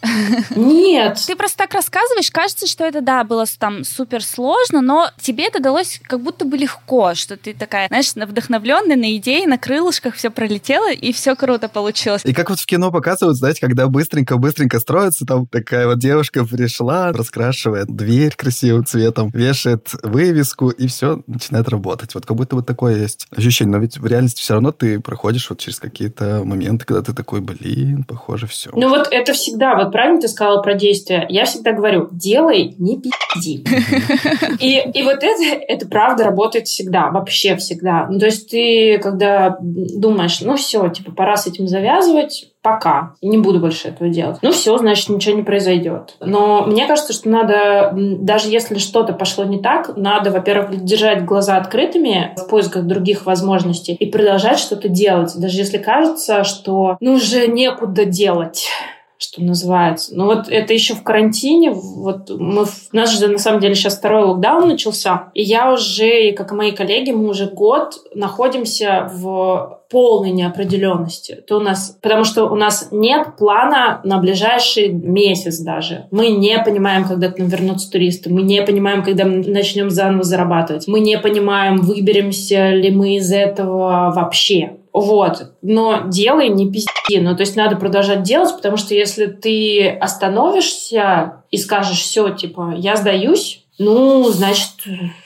Нет. Ты просто так рассказываешь, кажется, что это, да, было там супер сложно, но тебе это далось как будто бы легко, что ты такая, знаешь, вдохновленная на идеи, на крылышках все пролетело, и все круто получилось. И как вот в кино показывают, знаете, когда быстренько-быстренько строится, там такая вот девушка пришла, раскрашивает дверь красивым цветом, вешает вывеску, и все начинает работать. Вот как будто вот такое есть ощущение. Но ведь в реальности все равно ты проходишь вот через какие-то моменты, когда ты такой, блин, похоже, все. Ну вот это всегда, вот правильно ты сказала про действия. Я всегда говорю, делай, не пизди. И, и вот это, это правда работает всегда, вообще всегда. Ну, то есть ты, когда думаешь, ну все, типа, пора с этим завязывать, пока. Не буду больше этого делать. Ну все, значит, ничего не произойдет. Но мне кажется, что надо, даже если что-то пошло не так, надо, во-первых, держать глаза открытыми в поисках других возможностей и продолжать что-то делать. Даже если кажется, что ну уже некуда делать что называется. Ну вот это еще в карантине. Вот мы, у нас же на самом деле сейчас второй локдаун начался. И я уже, как и мои коллеги, мы уже год находимся в полной неопределенности. То у нас, потому что у нас нет плана на ближайший месяц даже. Мы не понимаем, когда к нам вернутся туристы. Мы не понимаем, когда мы начнем заново зарабатывать. Мы не понимаем, выберемся ли мы из этого вообще. Вот. Но делай, не пизди. Ну, то есть надо продолжать делать, потому что если ты остановишься и скажешь, все, типа, я сдаюсь, ну, значит,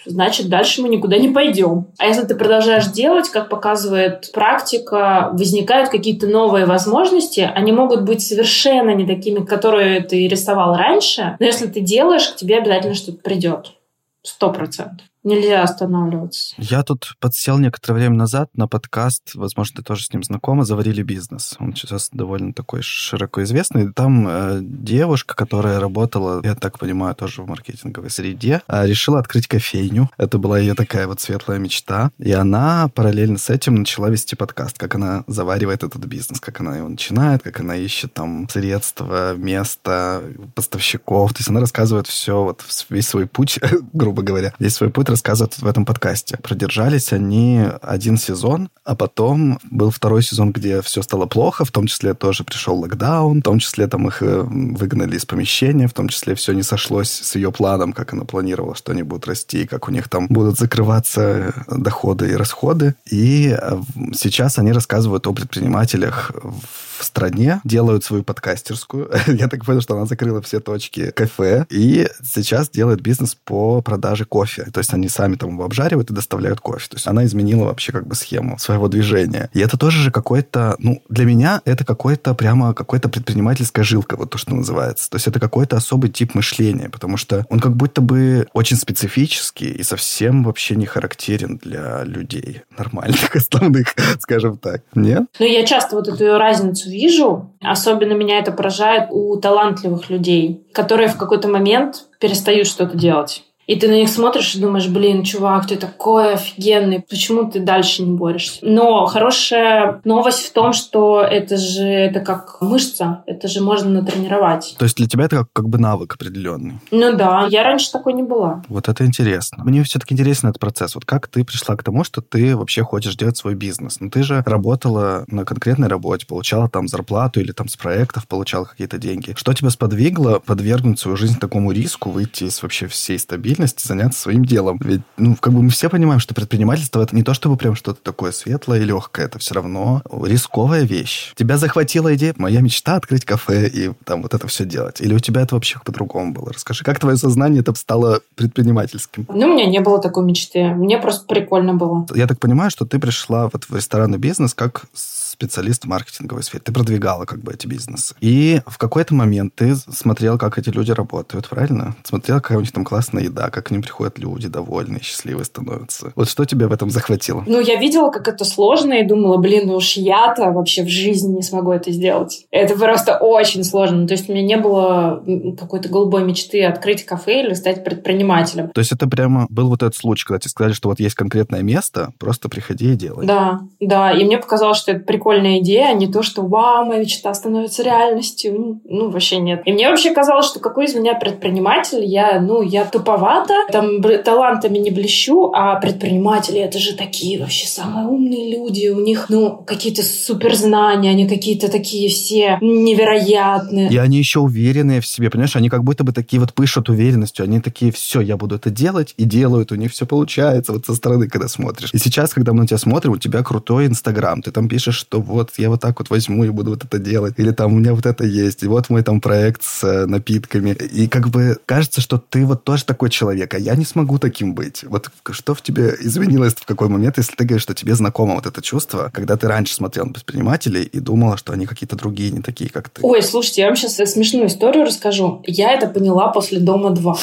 значит, дальше мы никуда не пойдем. А если ты продолжаешь делать, как показывает практика, возникают какие-то новые возможности, они могут быть совершенно не такими, которые ты рисовал раньше, но если ты делаешь, к тебе обязательно что-то придет. Сто процентов. Нельзя останавливаться. Я тут подсел некоторое время назад на подкаст, возможно, ты тоже с ним знакома, «Заварили бизнес». Он сейчас довольно такой широко известный. Там э, девушка, которая работала, я так понимаю, тоже в маркетинговой среде, э, решила открыть кофейню. Это была ее такая вот светлая мечта. И она параллельно с этим начала вести подкаст, как она заваривает этот бизнес, как она его начинает, как она ищет там средства, место, поставщиков. То есть она рассказывает все, вот весь свой путь, грубо говоря, весь свой путь рассказывают в этом подкасте. Продержались они один сезон, а потом был второй сезон, где все стало плохо, в том числе тоже пришел локдаун, в том числе там их э, выгнали из помещения, в том числе все не сошлось с ее планом, как она планировала, что они будут расти, как у них там будут закрываться доходы и расходы. И э, сейчас они рассказывают о предпринимателях в стране, делают свою подкастерскую. Я так понял, что она закрыла все точки кафе и сейчас делает бизнес по продаже кофе. То есть они сами там его обжаривают и доставляют кофе. То есть она изменила вообще как бы схему своего движения. И это тоже же какой-то, ну, для меня это какой-то прямо какой-то предпринимательская жилка, вот то, что называется. То есть это какой-то особый тип мышления, потому что он как будто бы очень специфический и совсем вообще не характерен для людей нормальных, основных, скажем так. Нет? Ну, я часто вот эту разницу вижу. Особенно меня это поражает у талантливых людей, которые в какой-то момент перестают что-то делать. И ты на них смотришь и думаешь, блин, чувак, ты такой офигенный, почему ты дальше не борешься? Но хорошая новость в том, что это же это как мышца, это же можно натренировать. То есть для тебя это как, как бы навык определенный? Ну да, я раньше такой не была. Вот это интересно. Мне все-таки интересен этот процесс. Вот как ты пришла к тому, что ты вообще хочешь делать свой бизнес? Ну ты же работала на конкретной работе, получала там зарплату или там с проектов получала какие-то деньги. Что тебя сподвигло подвергнуть свою жизнь такому риску, выйти из вообще всей стабильности стабильность заняться своим делом. Ведь, ну, как бы мы все понимаем, что предпринимательство это не то, чтобы прям что-то такое светлое и легкое. Это все равно рисковая вещь. Тебя захватила идея, моя мечта открыть кафе и там вот это все делать. Или у тебя это вообще по-другому было? Расскажи, как твое сознание это стало предпринимательским? Ну, у меня не было такой мечты. Мне просто прикольно было. Я так понимаю, что ты пришла вот в ресторанный бизнес как специалист в маркетинговой сфере. Ты продвигала как бы эти бизнесы. И в какой-то момент ты смотрел, как эти люди работают, правильно? Смотрел, какая у них там классная еда, как к ним приходят люди довольные, счастливые становятся. Вот что тебя в этом захватило? Ну, я видела, как это сложно, и думала, блин, ну уж я-то вообще в жизни не смогу это сделать. Это просто очень сложно. То есть у меня не было какой-то голубой мечты открыть кафе или стать предпринимателем. То есть это прямо был вот этот случай, когда тебе сказали, что вот есть конкретное место, просто приходи и делай. Да, да. И мне показалось, что это прикольная идея, а не то, что «Вау, моя мечта становится реальностью». Ну, вообще нет. И мне вообще казалось, что какой из меня предприниматель, я, ну, я туповата, там талантами не блещу, а предприниматели — это же такие вообще самые умные люди, у них, ну, какие-то суперзнания, они какие-то такие все невероятные. И они еще уверенные в себе, понимаешь, они как будто бы такие вот пышут уверенностью, они такие, все, я буду это делать, и делают, у них все получается, вот со стороны, когда смотришь. И сейчас, когда мы на тебя смотрим, у тебя крутой Инстаграм, ты там пишешь, что вот я вот так вот возьму и буду вот это делать. Или там у меня вот это есть. И вот мой там проект с э, напитками. И как бы кажется, что ты вот тоже такой человек, а я не смогу таким быть. Вот что в тебе изменилось в какой момент, если ты говоришь, что тебе знакомо вот это чувство, когда ты раньше смотрел на предпринимателей и думала, что они какие-то другие, не такие, как ты? Ой, слушайте, я вам сейчас смешную историю расскажу. Я это поняла после «Дома 2».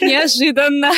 Неожиданно.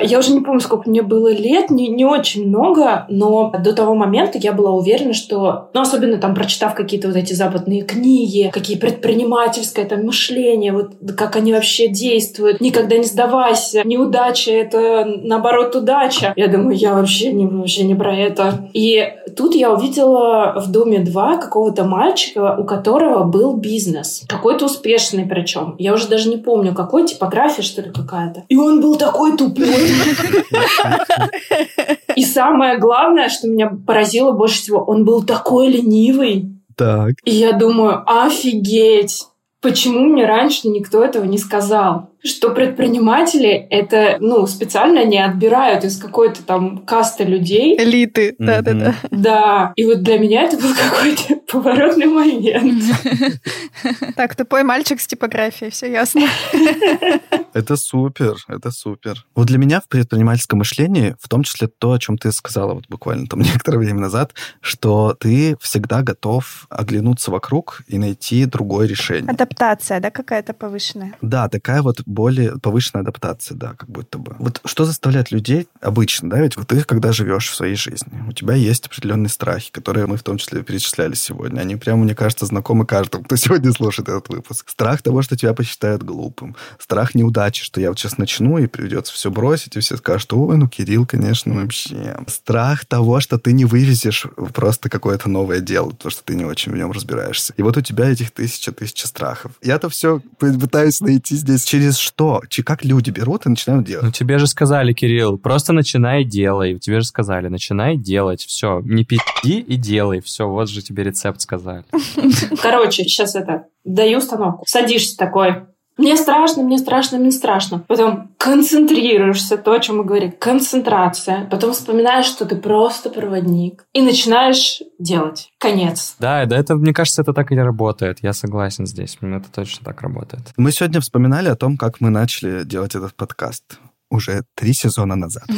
Я уже не помню, сколько мне было лет, не, не очень много, но до того момента я была уверена, уверена, что, ну, особенно там прочитав какие-то вот эти западные книги, какие предпринимательское там мышление, вот как они вообще действуют, никогда не сдавайся, неудача — это, наоборот, удача. Я думаю, я вообще не, вообще не про это. И тут я увидела в «Доме 2» какого-то мальчика, у которого был бизнес. Какой-то успешный причем. Я уже даже не помню, какой, типография, что ли, какая-то. И он был такой тупой. И самое главное, что меня поразило больше всего, он был такой ленивый. Так. И я думаю, офигеть, почему мне раньше никто этого не сказал? Что предприниматели это, ну, специально не отбирают из какой-то там касты людей. Элиты, да-да-да. Да, и вот для меня это был какой-то поворотный момент. Так, тупой мальчик с типографией, все ясно. Это супер, это супер. Вот для меня в предпринимательском мышлении, в том числе то, о чем ты сказала вот буквально там некоторое время назад, что ты всегда готов оглянуться вокруг и найти другое решение. Адаптация, да, какая-то повышенная? Да, такая вот более повышенная адаптация, да, как будто бы. Вот что заставляет людей обычно, да, ведь вот ты, когда живешь в своей жизни, у тебя есть определенные страхи, которые мы в том числе перечисляли сегодня. Они прямо, мне кажется, знакомы каждому, кто сегодня слушает этот выпуск. Страх того, что тебя посчитают глупым. Страх неудачи, что я вот сейчас начну, и придется все бросить, и все скажут, ой, ну, Кирилл, конечно, вообще. Страх того, что ты не вывезешь просто какое-то новое дело, потому что ты не очень в нем разбираешься. И вот у тебя этих тысяча-тысяча страхов. Я-то все пытаюсь найти здесь, через что, как люди берут и начинают делать. Ну, тебе же сказали, Кирилл, просто начинай делай. Тебе же сказали, начинай делать. Все, не пи***и и делай. Все, вот же тебе рецепт сказали. Короче, сейчас это, даю установку. Садишься такой, мне страшно, мне страшно, мне страшно. Потом концентрируешься, то, о чем мы говорим, концентрация. Потом вспоминаешь, что ты просто проводник. И начинаешь делать. Конец. Да, да, это, мне кажется, это так и работает. Я согласен здесь. Это точно так работает. Мы сегодня вспоминали о том, как мы начали делать этот подкаст уже три сезона назад.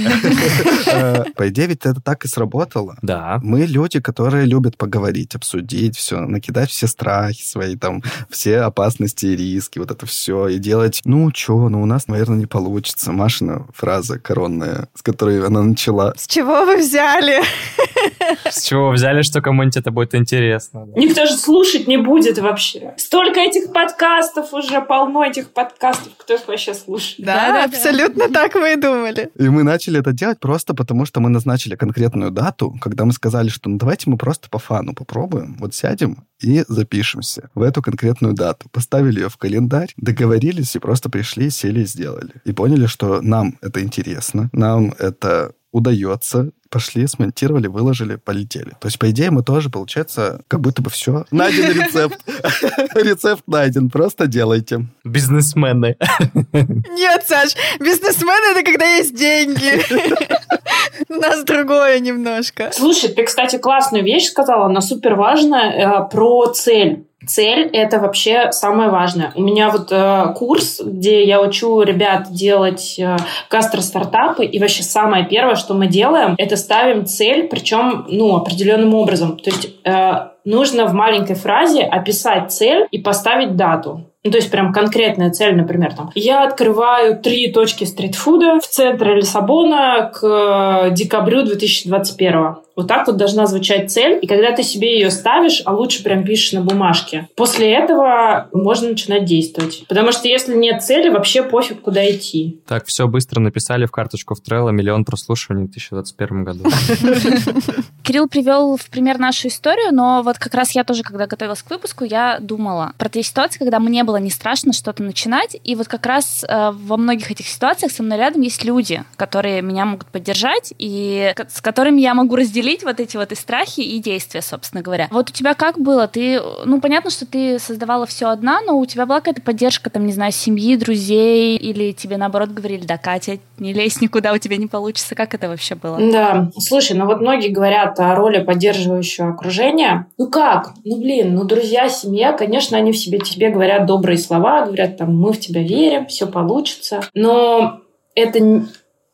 Э, по идее, ведь это так и сработало. Да. Мы люди, которые любят поговорить, обсудить все, накидать все страхи свои, там, все опасности и риски, вот это все, и делать, ну, что, ну, у нас, наверное, не получится. Машина фраза коронная, с которой она начала. С чего вы взяли? С чего взяли, что кому-нибудь это будет интересно? Никто же слушать не будет вообще. Столько этих подкастов уже, полно этих подкастов. Кто их вообще слушает? Да, абсолютно так мы и думали. И мы начали это делать просто потому, что мы назначили конкретную дату, когда мы сказали, что ну давайте мы просто по фану попробуем. Вот сядем и запишемся в эту конкретную дату. Поставили ее в календарь, договорились и просто пришли, сели и сделали. И поняли, что нам это интересно, нам это удается, пошли, смонтировали, выложили, полетели. То есть, по идее, мы тоже, получается, как будто бы все. Найден рецепт. Рецепт найден, просто делайте. Бизнесмены. Нет, Саш, бизнесмены — это когда есть деньги. У нас другое немножко. Слушай, ты, кстати, классную вещь сказала, она супер важная, э, про цель. Цель — это вообще самое важное. У меня вот э, курс, где я учу ребят делать э, гастро-стартапы, и вообще самое первое, что мы делаем, это ставим цель, причем, ну, определенным образом. То есть э, нужно в маленькой фразе описать цель и поставить дату. Ну, то есть прям конкретная цель, например, там, я открываю три точки стритфуда в центре Лиссабона к декабрю 2021. Вот так вот должна звучать цель. И когда ты себе ее ставишь, а лучше прям пишешь на бумажке, после этого можно начинать действовать. Потому что если нет цели, вообще пофиг, куда идти. Так, все быстро написали в карточку в Trello миллион прослушиваний в 2021 году. Кирилл привел в пример нашу историю, но вот как раз я тоже, когда готовилась к выпуску, я думала про те ситуации, когда мне было не страшно что-то начинать. И вот как раз э, во многих этих ситуациях со мной рядом есть люди, которые меня могут поддержать и с которыми я могу разделить вот эти вот и страхи, и действия, собственно говоря. Вот у тебя как было? Ты, ну, понятно, что ты создавала все одна, но у тебя была какая-то поддержка, там, не знаю, семьи, друзей, или тебе, наоборот, говорили, да, Катя, не лезь никуда, у тебя не получится. Как это вообще было? Да, слушай, ну вот многие говорят о роли поддерживающего окружения. Ну как? Ну, блин, ну, друзья, семья, конечно, они в себе тебе говорят добрые слова, говорят, там, мы в тебя верим, все получится. Но это,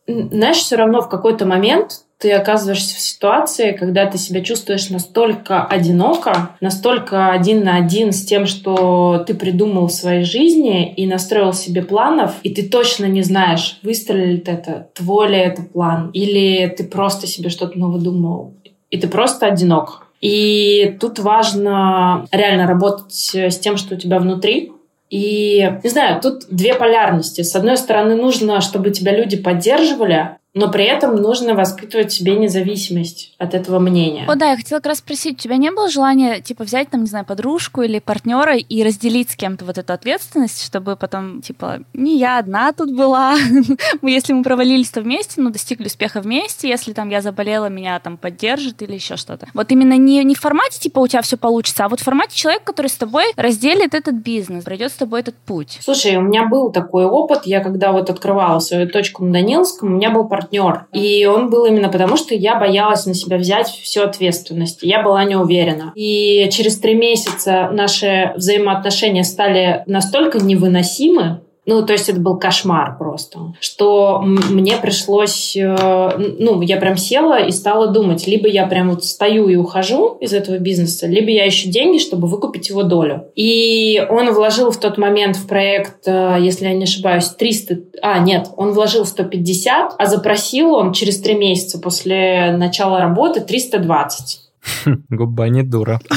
знаешь, все равно в какой-то момент ты оказываешься в ситуации, когда ты себя чувствуешь настолько одиноко, настолько один на один с тем, что ты придумал в своей жизни и настроил себе планов, и ты точно не знаешь, выстрелит это, твой ли это план, или ты просто себе что-то навыдумывал, и ты просто одинок. И тут важно реально работать с тем, что у тебя внутри, и, не знаю, тут две полярности. С одной стороны, нужно, чтобы тебя люди поддерживали, но при этом нужно воспитывать в себе независимость от этого мнения. О, да, я хотела как раз спросить, у тебя не было желания, типа, взять, там, не знаю, подружку или партнера и разделить с кем-то вот эту ответственность, чтобы потом, типа, не я одна тут была, если мы провалились, то вместе, ну, достигли успеха вместе, если там я заболела, меня там поддержит или еще что-то. Вот именно не, не в формате, типа, у тебя все получится, а вот в формате человека, который с тобой разделит этот бизнес, пройдет с тобой этот путь. Слушай, у меня был такой опыт, я когда вот открывала свою точку на Данилском, у меня был партнер партнер. И он был именно потому, что я боялась на себя взять всю ответственность. Я была не уверена. И через три месяца наши взаимоотношения стали настолько невыносимы, ну, то есть это был кошмар просто, что мне пришлось, э, ну, я прям села и стала думать, либо я прям вот стою и ухожу из этого бизнеса, либо я ищу деньги, чтобы выкупить его долю. И он вложил в тот момент в проект, э, если я не ошибаюсь, 300, а, нет, он вложил 150, а запросил он через три месяца после начала работы 320. Губа не дура.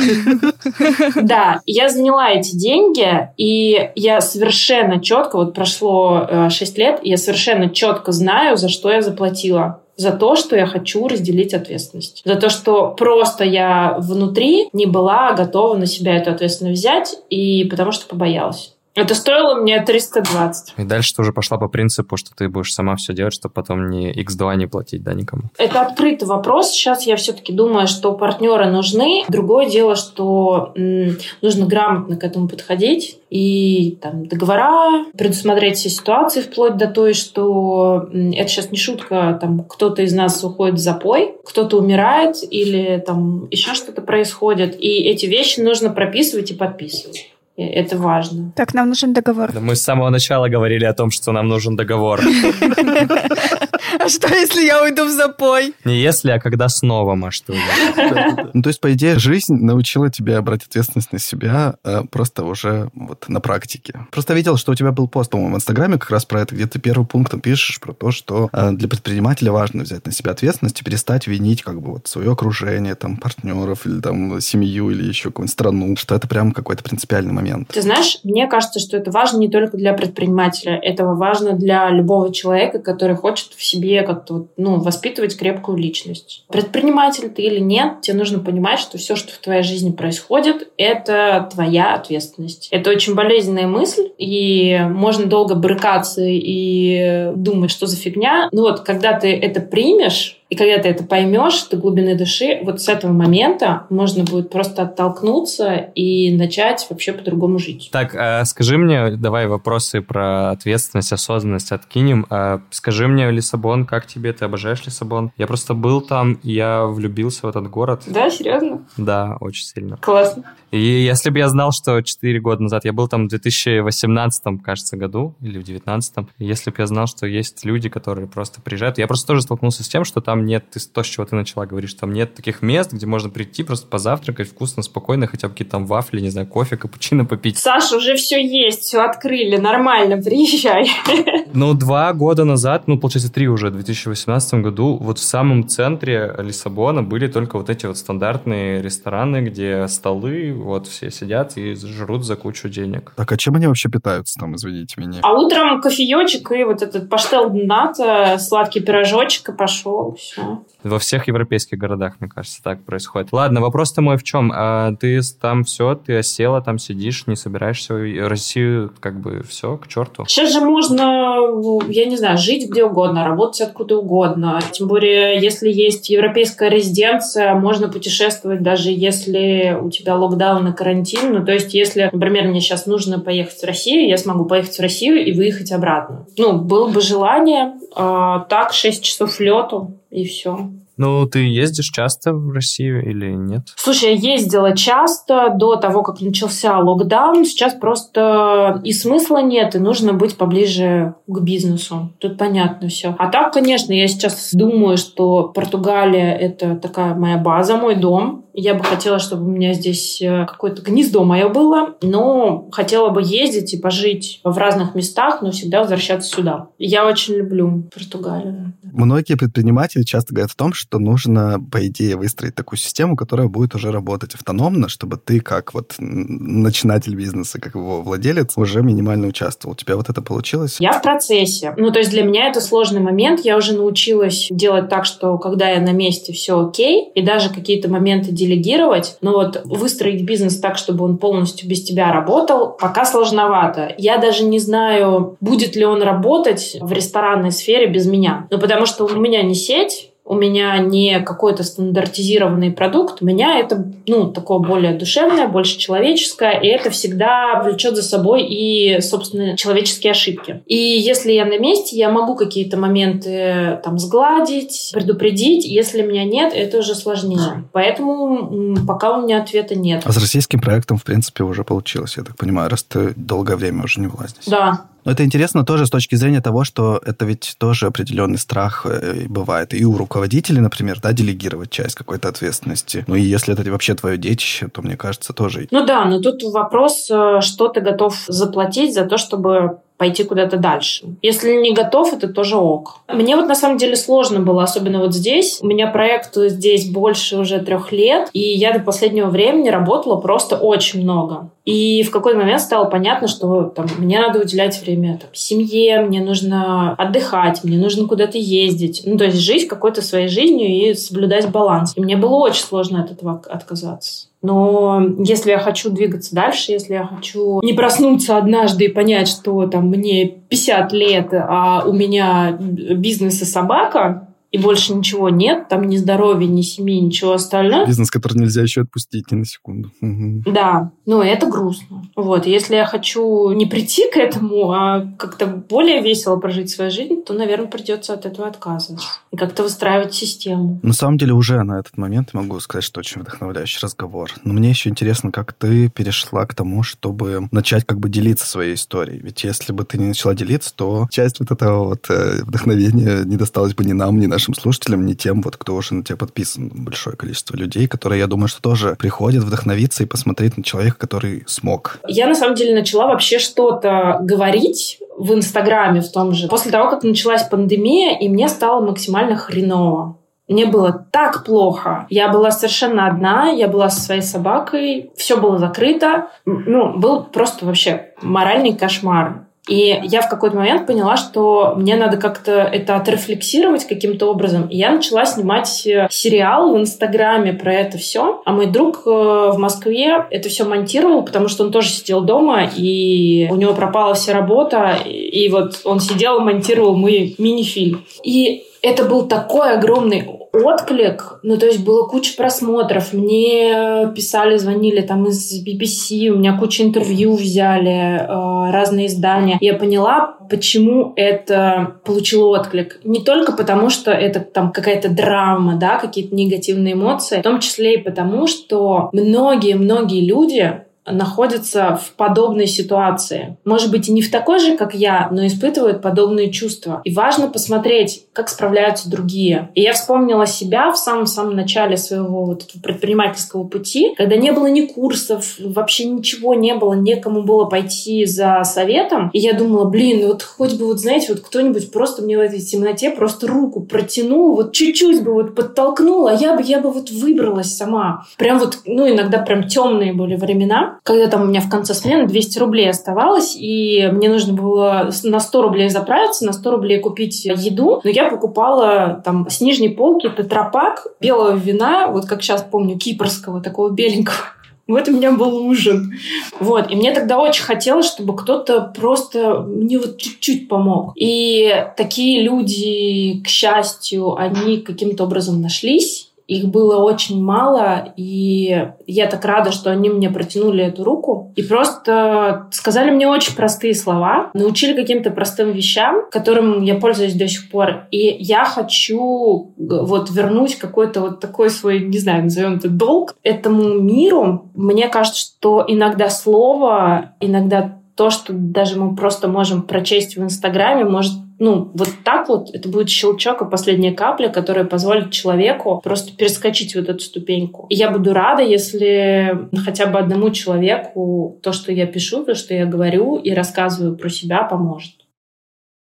Да, я заняла эти деньги, и я совершенно четко, вот прошло 6 э, лет, я совершенно четко знаю, за что я заплатила за то, что я хочу разделить ответственность. За то, что просто я внутри не была готова на себя эту ответственность взять, и потому что побоялась. Это стоило мне 320. И дальше ты уже пошла по принципу, что ты будешь сама все делать, чтобы потом не X2 не платить, да, никому. Это открытый вопрос. Сейчас я все-таки думаю, что партнеры нужны. Другое дело, что м, нужно грамотно к этому подходить и там, договора, предусмотреть все ситуации, вплоть до той, что м, это сейчас не шутка, там кто-то из нас уходит в запой, кто-то умирает или там еще что-то происходит. И эти вещи нужно прописывать и подписывать. Это важно. Так, нам нужен договор. Да мы с самого начала говорили о том, что нам нужен договор. А что, если я уйду в запой? Не если, а когда снова, Маш, ты уйдешь. Ну, то есть, по идее, жизнь научила тебя брать ответственность на себя э, просто уже вот на практике. Просто видел, что у тебя был пост, по-моему, в Инстаграме как раз про это, где ты первым пунктом пишешь про то, что э, для предпринимателя важно взять на себя ответственность и перестать винить как бы вот свое окружение, там, партнеров или там семью или еще какую-нибудь страну, что это прям какой-то принципиальный момент. Ты знаешь, мне кажется, что это важно не только для предпринимателя, это важно для любого человека, который хочет в себе как-то ну, воспитывать крепкую личность. Предприниматель ты или нет, тебе нужно понимать, что все, что в твоей жизни происходит, это твоя ответственность. Это очень болезненная мысль, и можно долго брыкаться и думать, что за фигня. Но вот когда ты это примешь, и когда ты это поймешь до глубины души, вот с этого момента можно будет просто оттолкнуться и начать вообще по-другому жить. Так, а скажи мне, давай вопросы про ответственность, осознанность откинем. А скажи мне, Лиссабон, как тебе? Ты обожаешь Лиссабон? Я просто был там, я влюбился в этот город. Да, серьезно? Да, очень сильно. Классно. И если бы я знал, что 4 года назад, я был там в 2018, кажется, году, или в 2019, если бы я знал, что есть люди, которые просто приезжают, я просто тоже столкнулся с тем, что там нет, ты, то, с чего ты начала говоришь, там нет таких мест, где можно прийти, просто позавтракать вкусно, спокойно, хотя бы какие-то там вафли, не знаю, кофе, капучино попить. Саша, уже все есть, все открыли, нормально, приезжай. Ну, два года назад, ну, получается, три уже, в 2018 году, вот в самом центре Лиссабона были только вот эти вот стандартные рестораны, где столы, вот все сидят и жрут за кучу денег. Так, а чем они вообще питаются там, извините меня? А утром кофеечек и вот этот паштел ната, сладкий пирожочек и пошел, все. Во всех европейских городах, мне кажется, так происходит. Ладно, вопрос-то мой в чем? А ты там все, ты осела, там сидишь, не собираешься в Россию, как бы все, к черту. Сейчас же можно, я не знаю, жить где угодно, работать откуда угодно. Тем более, если есть европейская резиденция, можно путешествовать даже если у тебя локдаун и карантин. Ну, то есть, если, например, мне сейчас нужно поехать в Россию, я смогу поехать в Россию и выехать обратно. Ну, было бы желание. А, так, 6 часов лету и все. Ну, ты ездишь часто в Россию или нет? Слушай, я ездила часто до того, как начался локдаун. Сейчас просто и смысла нет, и нужно быть поближе к бизнесу. Тут понятно все. А так, конечно, я сейчас думаю, что Португалия — это такая моя база, мой дом. Я бы хотела, чтобы у меня здесь э, какое-то гнездо мое было, но хотела бы ездить и пожить в разных местах, но всегда возвращаться сюда. Я очень люблю Португалию. Многие предприниматели часто говорят о том, что нужно, по идее, выстроить такую систему, которая будет уже работать автономно, чтобы ты, как вот начинатель бизнеса, как его владелец, уже минимально участвовал. У тебя вот это получилось? Я в процессе. Ну, то есть для меня это сложный момент. Я уже научилась делать так, что когда я на месте, все окей, и даже какие-то моменты делегировать, но вот выстроить бизнес так, чтобы он полностью без тебя работал, пока сложновато. Я даже не знаю, будет ли он работать в ресторанной сфере без меня. Ну, потому что у меня не сеть, у меня не какой-то стандартизированный продукт, у меня это, ну, такое более душевное, больше человеческое, и это всегда влечет за собой и, собственно, человеческие ошибки. И если я на месте, я могу какие-то моменты там сгладить, предупредить. Если меня нет, это уже сложнее. Поэтому пока у меня ответа нет. А с российским проектом, в принципе, уже получилось, я так понимаю, раз ты долгое время уже не здесь. Да, но это интересно тоже с точки зрения того, что это ведь тоже определенный страх э, бывает и у руководителей, например, да, делегировать часть какой-то ответственности. Ну и если это вообще твое детище, то мне кажется тоже. Ну да, но тут вопрос, э, что ты готов заплатить за то, чтобы пойти куда-то дальше. Если не готов, это тоже ок. Мне вот на самом деле сложно было, особенно вот здесь. У меня проект здесь больше уже трех лет, и я до последнего времени работала просто очень много. И в какой-то момент стало понятно, что там, мне надо уделять время там, семье, мне нужно отдыхать, мне нужно куда-то ездить. Ну, то есть жить какой-то своей жизнью и соблюдать баланс. И мне было очень сложно от этого отказаться. Но если я хочу двигаться дальше, если я хочу не проснуться однажды и понять, что там мне 50 лет, а у меня бизнес и собака, и больше ничего нет, там ни здоровья, ни семьи, ничего остального. Бизнес, который нельзя еще отпустить ни на секунду. Угу. Да, но это грустно. Вот, если я хочу не прийти к этому, а как-то более весело прожить свою жизнь, то, наверное, придется от этого отказываться и как-то выстраивать систему. На самом деле уже на этот момент могу сказать, что очень вдохновляющий разговор. Но мне еще интересно, как ты перешла к тому, чтобы начать как бы делиться своей историей. Ведь если бы ты не начала делиться, то часть вот этого вот э, вдохновения не досталась бы ни нам, ни нашим слушателям, ни тем, вот, кто уже на тебя подписан. Большое количество людей, которые, я думаю, что тоже приходят вдохновиться и посмотреть на человека, который смог. Я, на самом деле, начала вообще что-то говорить в Инстаграме в том же. После того, как началась пандемия, и мне стало максимально хреново. Мне было так плохо. Я была совершенно одна, я была со своей собакой, все было закрыто. Ну, был просто вообще моральный кошмар. И я в какой-то момент поняла, что мне надо как-то это отрефлексировать каким-то образом. И я начала снимать э, сериал в Инстаграме про это все. А мой друг э, в Москве это все монтировал, потому что он тоже сидел дома, и у него пропала вся работа. И вот он сидел и монтировал мой мини-фильм. И это был такой огромный отклик, ну, то есть было куча просмотров, мне писали, звонили там из BBC, у меня куча интервью взяли, э, разные издания. Я поняла, почему это получило отклик. Не только потому, что это там какая-то драма, да, какие-то негативные эмоции, в том числе и потому, что многие-многие люди находятся в подобной ситуации. Может быть, и не в такой же, как я, но испытывают подобные чувства. И важно посмотреть, как справляются другие. И я вспомнила себя в самом-самом начале своего вот этого предпринимательского пути, когда не было ни курсов, вообще ничего не было, некому было пойти за советом. И я думала, блин, ну вот хоть бы вот, знаете, вот кто-нибудь просто мне в этой темноте просто руку протянул, вот чуть-чуть бы вот подтолкнул, а я бы, я бы вот выбралась сама. Прям вот, ну, иногда прям темные были времена когда там у меня в конце смены 200 рублей оставалось, и мне нужно было на 100 рублей заправиться, на 100 рублей купить еду, но я покупала там с нижней полки тетрапак белого вина, вот как сейчас помню, кипрского, такого беленького. Вот у меня был ужин. Вот. И мне тогда очень хотелось, чтобы кто-то просто мне вот чуть-чуть помог. И такие люди, к счастью, они каким-то образом нашлись. Их было очень мало, и я так рада, что они мне протянули эту руку и просто сказали мне очень простые слова, научили каким-то простым вещам, которым я пользуюсь до сих пор. И я хочу вот вернуть какой-то вот такой свой, не знаю, назовем это долг этому миру. Мне кажется, что иногда слово, иногда то, что даже мы просто можем прочесть в Инстаграме, может ну, вот так вот это будет щелчок и последняя капля, которая позволит человеку просто перескочить вот эту ступеньку. И я буду рада, если хотя бы одному человеку то, что я пишу, то, что я говорю и рассказываю про себя, поможет.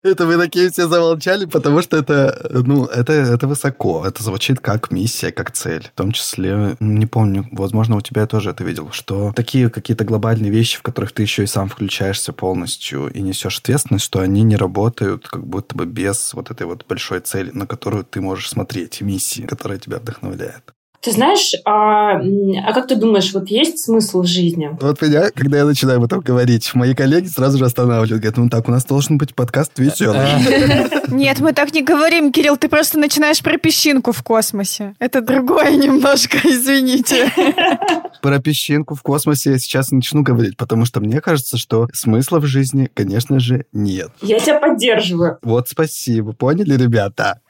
Это вы такие все замолчали, потому что это, ну, это, это высоко. Это звучит как миссия, как цель. В том числе, не помню, возможно, у тебя тоже это видел, что такие какие-то глобальные вещи, в которых ты еще и сам включаешься полностью и несешь ответственность, что они не работают как будто бы без вот этой вот большой цели, на которую ты можешь смотреть, миссии, которая тебя вдохновляет. Ты знаешь, а, а как ты думаешь, вот есть смысл в жизни? Вот меня, когда я начинаю об этом говорить, мои коллеги сразу же останавливают. Говорят, ну так, у нас должен быть подкаст веселый. Нет, мы так не говорим, Кирилл, ты просто начинаешь про песчинку в космосе. Это другое немножко, извините. Про песчинку в космосе я сейчас начну говорить, потому что мне кажется, что смысла в жизни, конечно же, нет. Я тебя поддерживаю. Вот спасибо, поняли, ребята?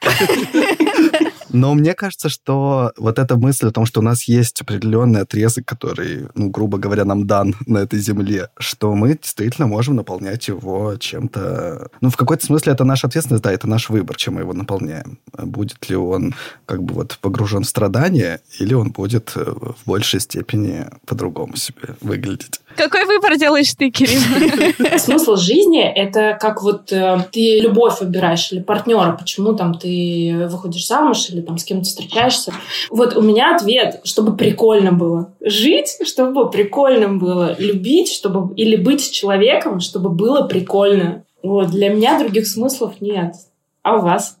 Но мне кажется, что вот эта мысль о том, что у нас есть определенный отрезок, который, ну, грубо говоря, нам дан на этой земле, что мы действительно можем наполнять его чем-то... Ну, в какой-то смысле это наша ответственность, да, это наш выбор, чем мы его наполняем. Будет ли он как бы вот погружен в страдания, или он будет э, в большей степени по-другому себе выглядеть. Какой выбор делаешь ты, Кирилл? Смысл жизни — это как вот э, ты любовь выбираешь или партнера. Почему там ты выходишь замуж или там с кем-то встречаешься. Вот у меня ответ, чтобы прикольно было. Жить, чтобы прикольно было. Любить, чтобы или быть человеком, чтобы было прикольно. Вот. Для меня других смыслов нет. А у вас?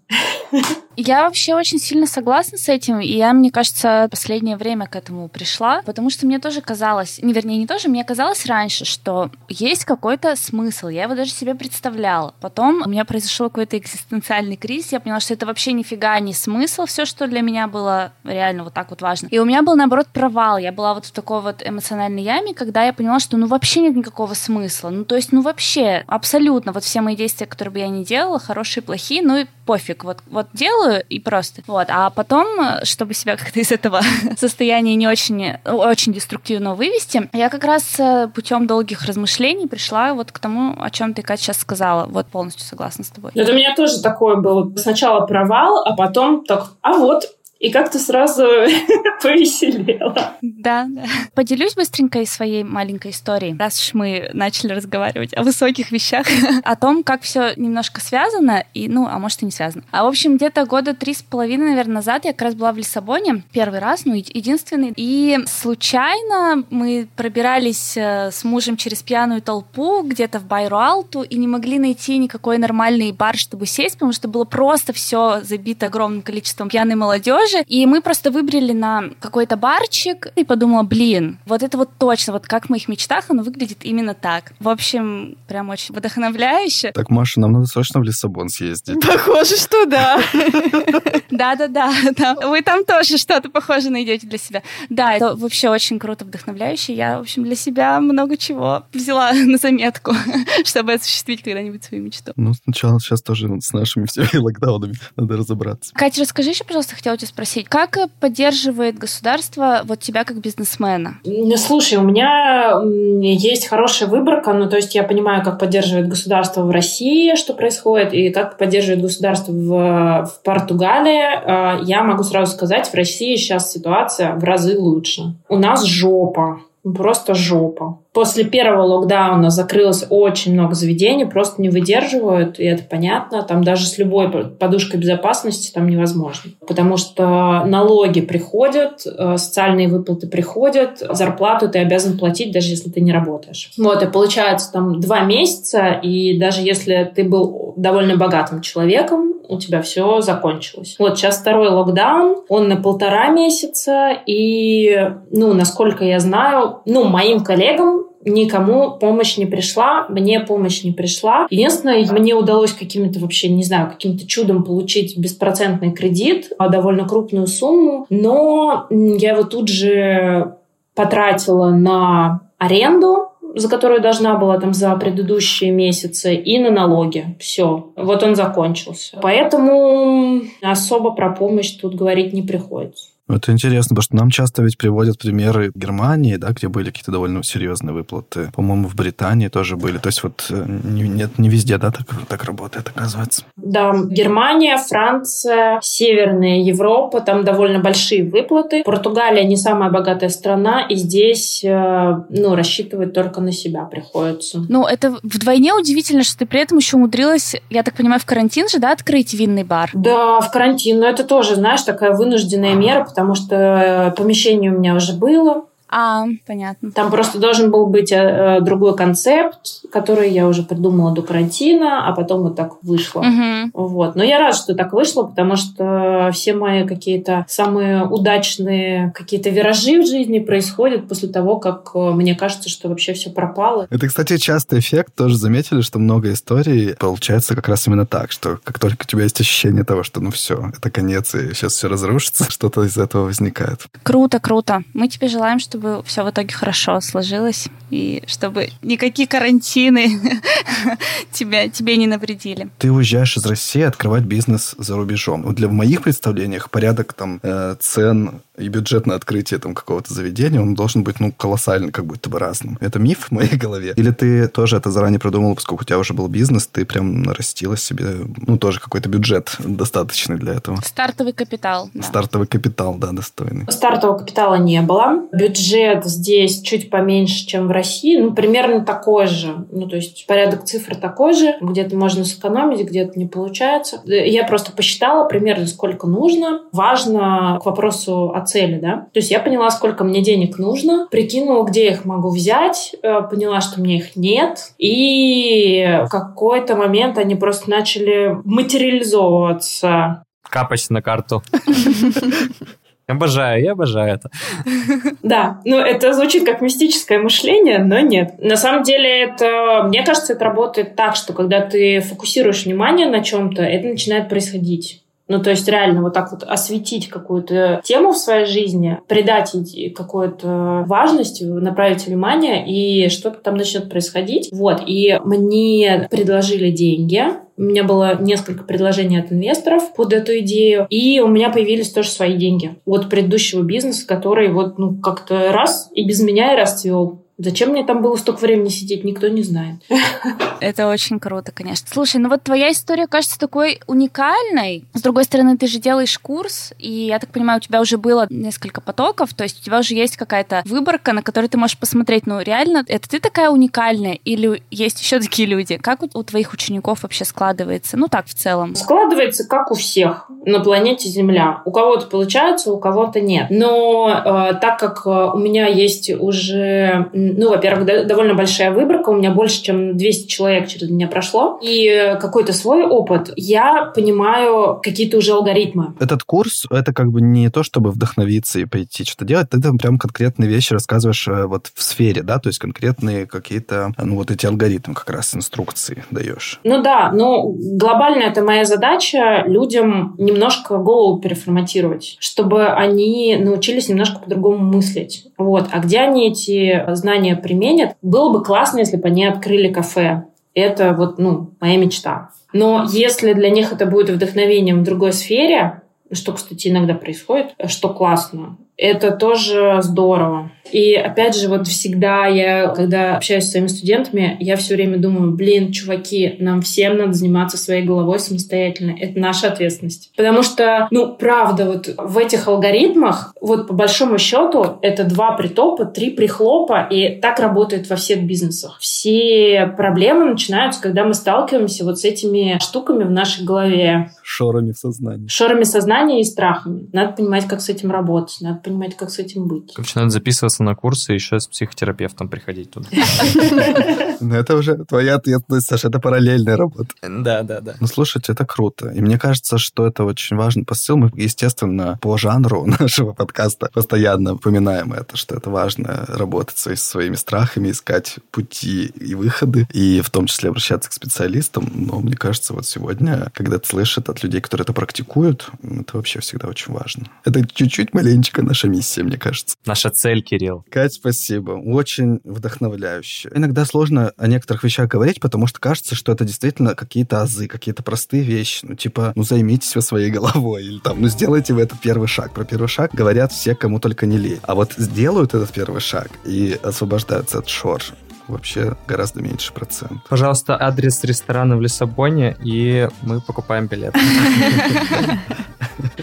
Я вообще очень сильно согласна с этим, и я, мне кажется, последнее время к этому пришла, потому что мне тоже казалось, не вернее, не тоже, мне казалось раньше, что есть какой-то смысл, я его даже себе представляла. Потом у меня произошел какой-то экзистенциальный кризис, я поняла, что это вообще нифига не смысл, все, что для меня было реально вот так вот важно. И у меня был, наоборот, провал, я была вот в такой вот эмоциональной яме, когда я поняла, что ну вообще нет никакого смысла, ну то есть ну вообще абсолютно вот все мои действия, которые бы я не делала, хорошие, плохие, ну и пофиг, вот, вот делаю и просто. Вот, а потом, чтобы себя как-то из этого состояния не очень, очень деструктивного вывести, я как раз э, путем долгих размышлений пришла вот к тому, о чем ты, Катя, сейчас сказала. Вот полностью согласна с тобой. Это у меня тоже такое было. Сначала провал, а потом так, а вот, и как-то сразу повеселела. Да. Поделюсь быстренько из своей маленькой истории, раз уж мы начали разговаривать о высоких вещах, о том, как все немножко связано, и, ну, а может и не связано. А, в общем, где-то года три с половиной, наверное, назад я как раз была в Лиссабоне, первый раз, ну, единственный, и случайно мы пробирались э, с мужем через пьяную толпу где-то в Байруалту и не могли найти никакой нормальный бар, чтобы сесть, потому что было просто все забито огромным количеством пьяной молодежи, тоже. И мы просто выбрали на какой-то барчик и подумала, блин, вот это вот точно, вот как в моих мечтах оно выглядит именно так. В общем, прям очень вдохновляюще. Так, Маша, нам надо срочно в Лиссабон съездить. Похоже, что да. Да-да-да, вы там тоже что-то похожее найдете для себя. Да, это вообще очень круто, вдохновляюще. Я, в общем, для себя много чего взяла на заметку, чтобы осуществить когда-нибудь свою мечту. Ну, сначала сейчас тоже с нашими всеми локдаунами надо разобраться. Катя, расскажи еще, пожалуйста, хотела тебя спросить, как поддерживает государство вот тебя как бизнесмена? Слушай, у меня есть хорошая выборка, ну то есть я понимаю, как поддерживает государство в России, что происходит, и как поддерживает государство в, в Португалии. А, я могу сразу сказать, в России сейчас ситуация в разы лучше. У нас жопа, просто жопа. После первого локдауна закрылось очень много заведений, просто не выдерживают, и это понятно. Там даже с любой подушкой безопасности там невозможно. Потому что налоги приходят, э, социальные выплаты приходят, зарплату ты обязан платить, даже если ты не работаешь. Вот, и получается там два месяца, и даже если ты был довольно богатым человеком, у тебя все закончилось. Вот сейчас второй локдаун, он на полтора месяца, и, ну, насколько я знаю, ну, моим коллегам никому помощь не пришла, мне помощь не пришла. Единственное, мне удалось каким-то вообще, не знаю, каким-то чудом получить беспроцентный кредит, а довольно крупную сумму, но я его тут же потратила на аренду, за которую должна была там за предыдущие месяцы, и на налоги. Все. Вот он закончился. Поэтому особо про помощь тут говорить не приходится. Это интересно, потому что нам часто ведь приводят примеры Германии, да, где были какие-то довольно серьезные выплаты. По-моему, в Британии тоже были. То есть вот э, не, нет, не везде, да, так, так работает, оказывается. Да, Германия, Франция, Северная Европа, там довольно большие выплаты. Португалия не самая богатая страна, и здесь, э, ну, рассчитывать только на себя приходится. Ну, это вдвойне удивительно, что ты при этом еще умудрилась, я так понимаю, в карантин же, да, открыть винный бар? Да, в карантин. Но это тоже, знаешь, такая вынужденная мера, потому что э, помещение у меня уже было. А, понятно. Там просто должен был быть э, э, другой концепт, который я уже придумала до карантина, а потом вот так вышло. Угу. Вот. Но я рада, что так вышло, потому что все мои какие-то самые удачные какие-то виражи в жизни происходят после того, как э, мне кажется, что вообще все пропало. Это, кстати, частый эффект. Тоже заметили, что много историй получается как раз именно так, что как только у тебя есть ощущение того, что ну все, это конец, и сейчас все разрушится, что-то из этого возникает. Круто, круто. Мы тебе желаем, чтобы чтобы все в итоге хорошо сложилось, и чтобы никакие карантины тебя, тебе не навредили. Ты уезжаешь из России открывать бизнес за рубежом. Для в моих представлениях порядок там э, цен и бюджет на открытие там какого-то заведения, он должен быть, ну, колоссально как будто бы разным. Это миф в моей голове? Или ты тоже это заранее продумал, поскольку у тебя уже был бизнес, ты прям нарастила себе, ну, тоже какой-то бюджет достаточный для этого? Стартовый капитал. Да. Стартовый капитал, да, достойный. Стартового капитала не было. Бюджет бюджет здесь чуть поменьше, чем в России, ну, примерно такой же. Ну, то есть порядок цифр такой же. Где-то можно сэкономить, где-то не получается. Я просто посчитала примерно, сколько нужно. Важно к вопросу о цели, да. То есть я поняла, сколько мне денег нужно, прикинула, где я их могу взять, э, поняла, что мне их нет. И в какой-то момент они просто начали материализовываться. Капать на карту. Обожаю, я обожаю это. Да, ну это звучит как мистическое мышление, но нет. На самом деле это, мне кажется, это работает так, что когда ты фокусируешь внимание на чем-то, это начинает происходить. Ну, то есть реально вот так вот осветить какую-то тему в своей жизни, придать ей какую-то важность, направить внимание, и что-то там начнет происходить. Вот, и мне предложили деньги, у меня было несколько предложений от инвесторов под эту идею, и у меня появились тоже свои деньги от предыдущего бизнеса, который вот ну как-то раз и без меня и расцвел. Зачем мне там было столько времени сидеть, никто не знает. Это очень круто, конечно. Слушай, ну вот твоя история кажется такой уникальной. С другой стороны, ты же делаешь курс, и я так понимаю, у тебя уже было несколько потоков, то есть у тебя уже есть какая-то выборка, на которую ты можешь посмотреть, ну реально, это ты такая уникальная или есть еще такие люди? Как у, у твоих учеников вообще складывается? Ну так, в целом. Складывается, как у всех на планете Земля. У кого-то получается, у кого-то нет. Но э, так как э, у меня есть уже ну, во-первых, довольно большая выборка, у меня больше, чем 200 человек через меня прошло, и какой-то свой опыт, я понимаю какие-то уже алгоритмы. Этот курс, это как бы не то, чтобы вдохновиться и пойти что-то делать, ты там прям конкретные вещи рассказываешь э, вот в сфере, да, то есть конкретные какие-то, ну, вот эти алгоритмы как раз, инструкции даешь. Ну да, но глобально это моя задача людям немножко голову переформатировать, чтобы они научились немножко по-другому мыслить. Вот. А где они эти знания знания применят. Было бы классно, если бы они открыли кафе. Это вот, ну, моя мечта. Но если для них это будет вдохновением в другой сфере, что, кстати, иногда происходит, что классно, это тоже здорово. И опять же, вот всегда я, когда общаюсь с своими студентами, я все время думаю, блин, чуваки, нам всем надо заниматься своей головой самостоятельно. Это наша ответственность. Потому что, ну, правда, вот в этих алгоритмах, вот по большому счету, это два притопа, три прихлопа, и так работает во всех бизнесах. Все проблемы начинаются, когда мы сталкиваемся вот с этими штуками в нашей голове. Шорами в сознании. Шорами сознания и страхами. Надо понимать, как с этим работать, надо понимать, как с этим быть. Короче, надо записываться на курсы и еще с психотерапевтом приходить туда. Ну, это уже твоя ответственность, Саша, это параллельная работа. Да, да, да. Ну, слушайте, это круто. И мне кажется, что это очень важный посыл. Мы, естественно, по жанру нашего подкаста постоянно упоминаем это, что это важно работать со своими страхами, искать пути и выходы, и в том числе обращаться к специалистам. Но мне кажется, вот сегодня, когда ты слышишь от людей, которые это практикуют, это вообще всегда очень важно. Это чуть-чуть маленечко наша миссия, мне кажется. Наша цель, Кирилл. Кать, спасибо. Очень вдохновляюще. Иногда сложно о некоторых вещах говорить, потому что кажется, что это действительно какие-то азы, какие-то простые вещи. Ну, типа, ну, займитесь вы своей головой. Или там, ну, сделайте вы этот первый шаг. Про первый шаг говорят все, кому только не лень. А вот сделают этот первый шаг и освобождаются от шор вообще гораздо меньше процент. Пожалуйста, адрес ресторана в Лиссабоне, и мы покупаем билет.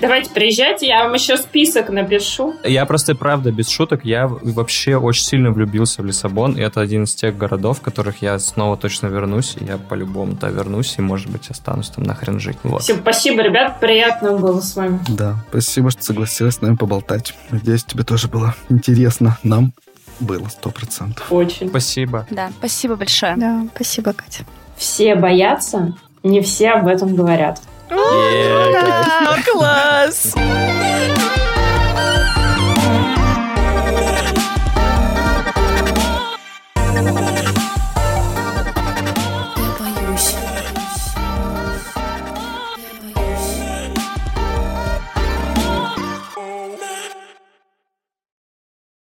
Давайте приезжайте, я вам еще список напишу. Я просто, правда, без шуток, я вообще очень сильно влюбился в Лиссабон, и это один из тех городов, в которых я снова точно вернусь, и я по-любому-то вернусь, и, может быть, останусь там нахрен жить. Вот. Все, спасибо, ребят, приятно было с вами. Да, спасибо, что согласилась с нами поболтать. Надеюсь, тебе тоже было интересно. Нам было, сто процентов. Очень. Спасибо. Да, спасибо большое. Да, спасибо, Катя. Все боятся, не все об этом говорят. Класс!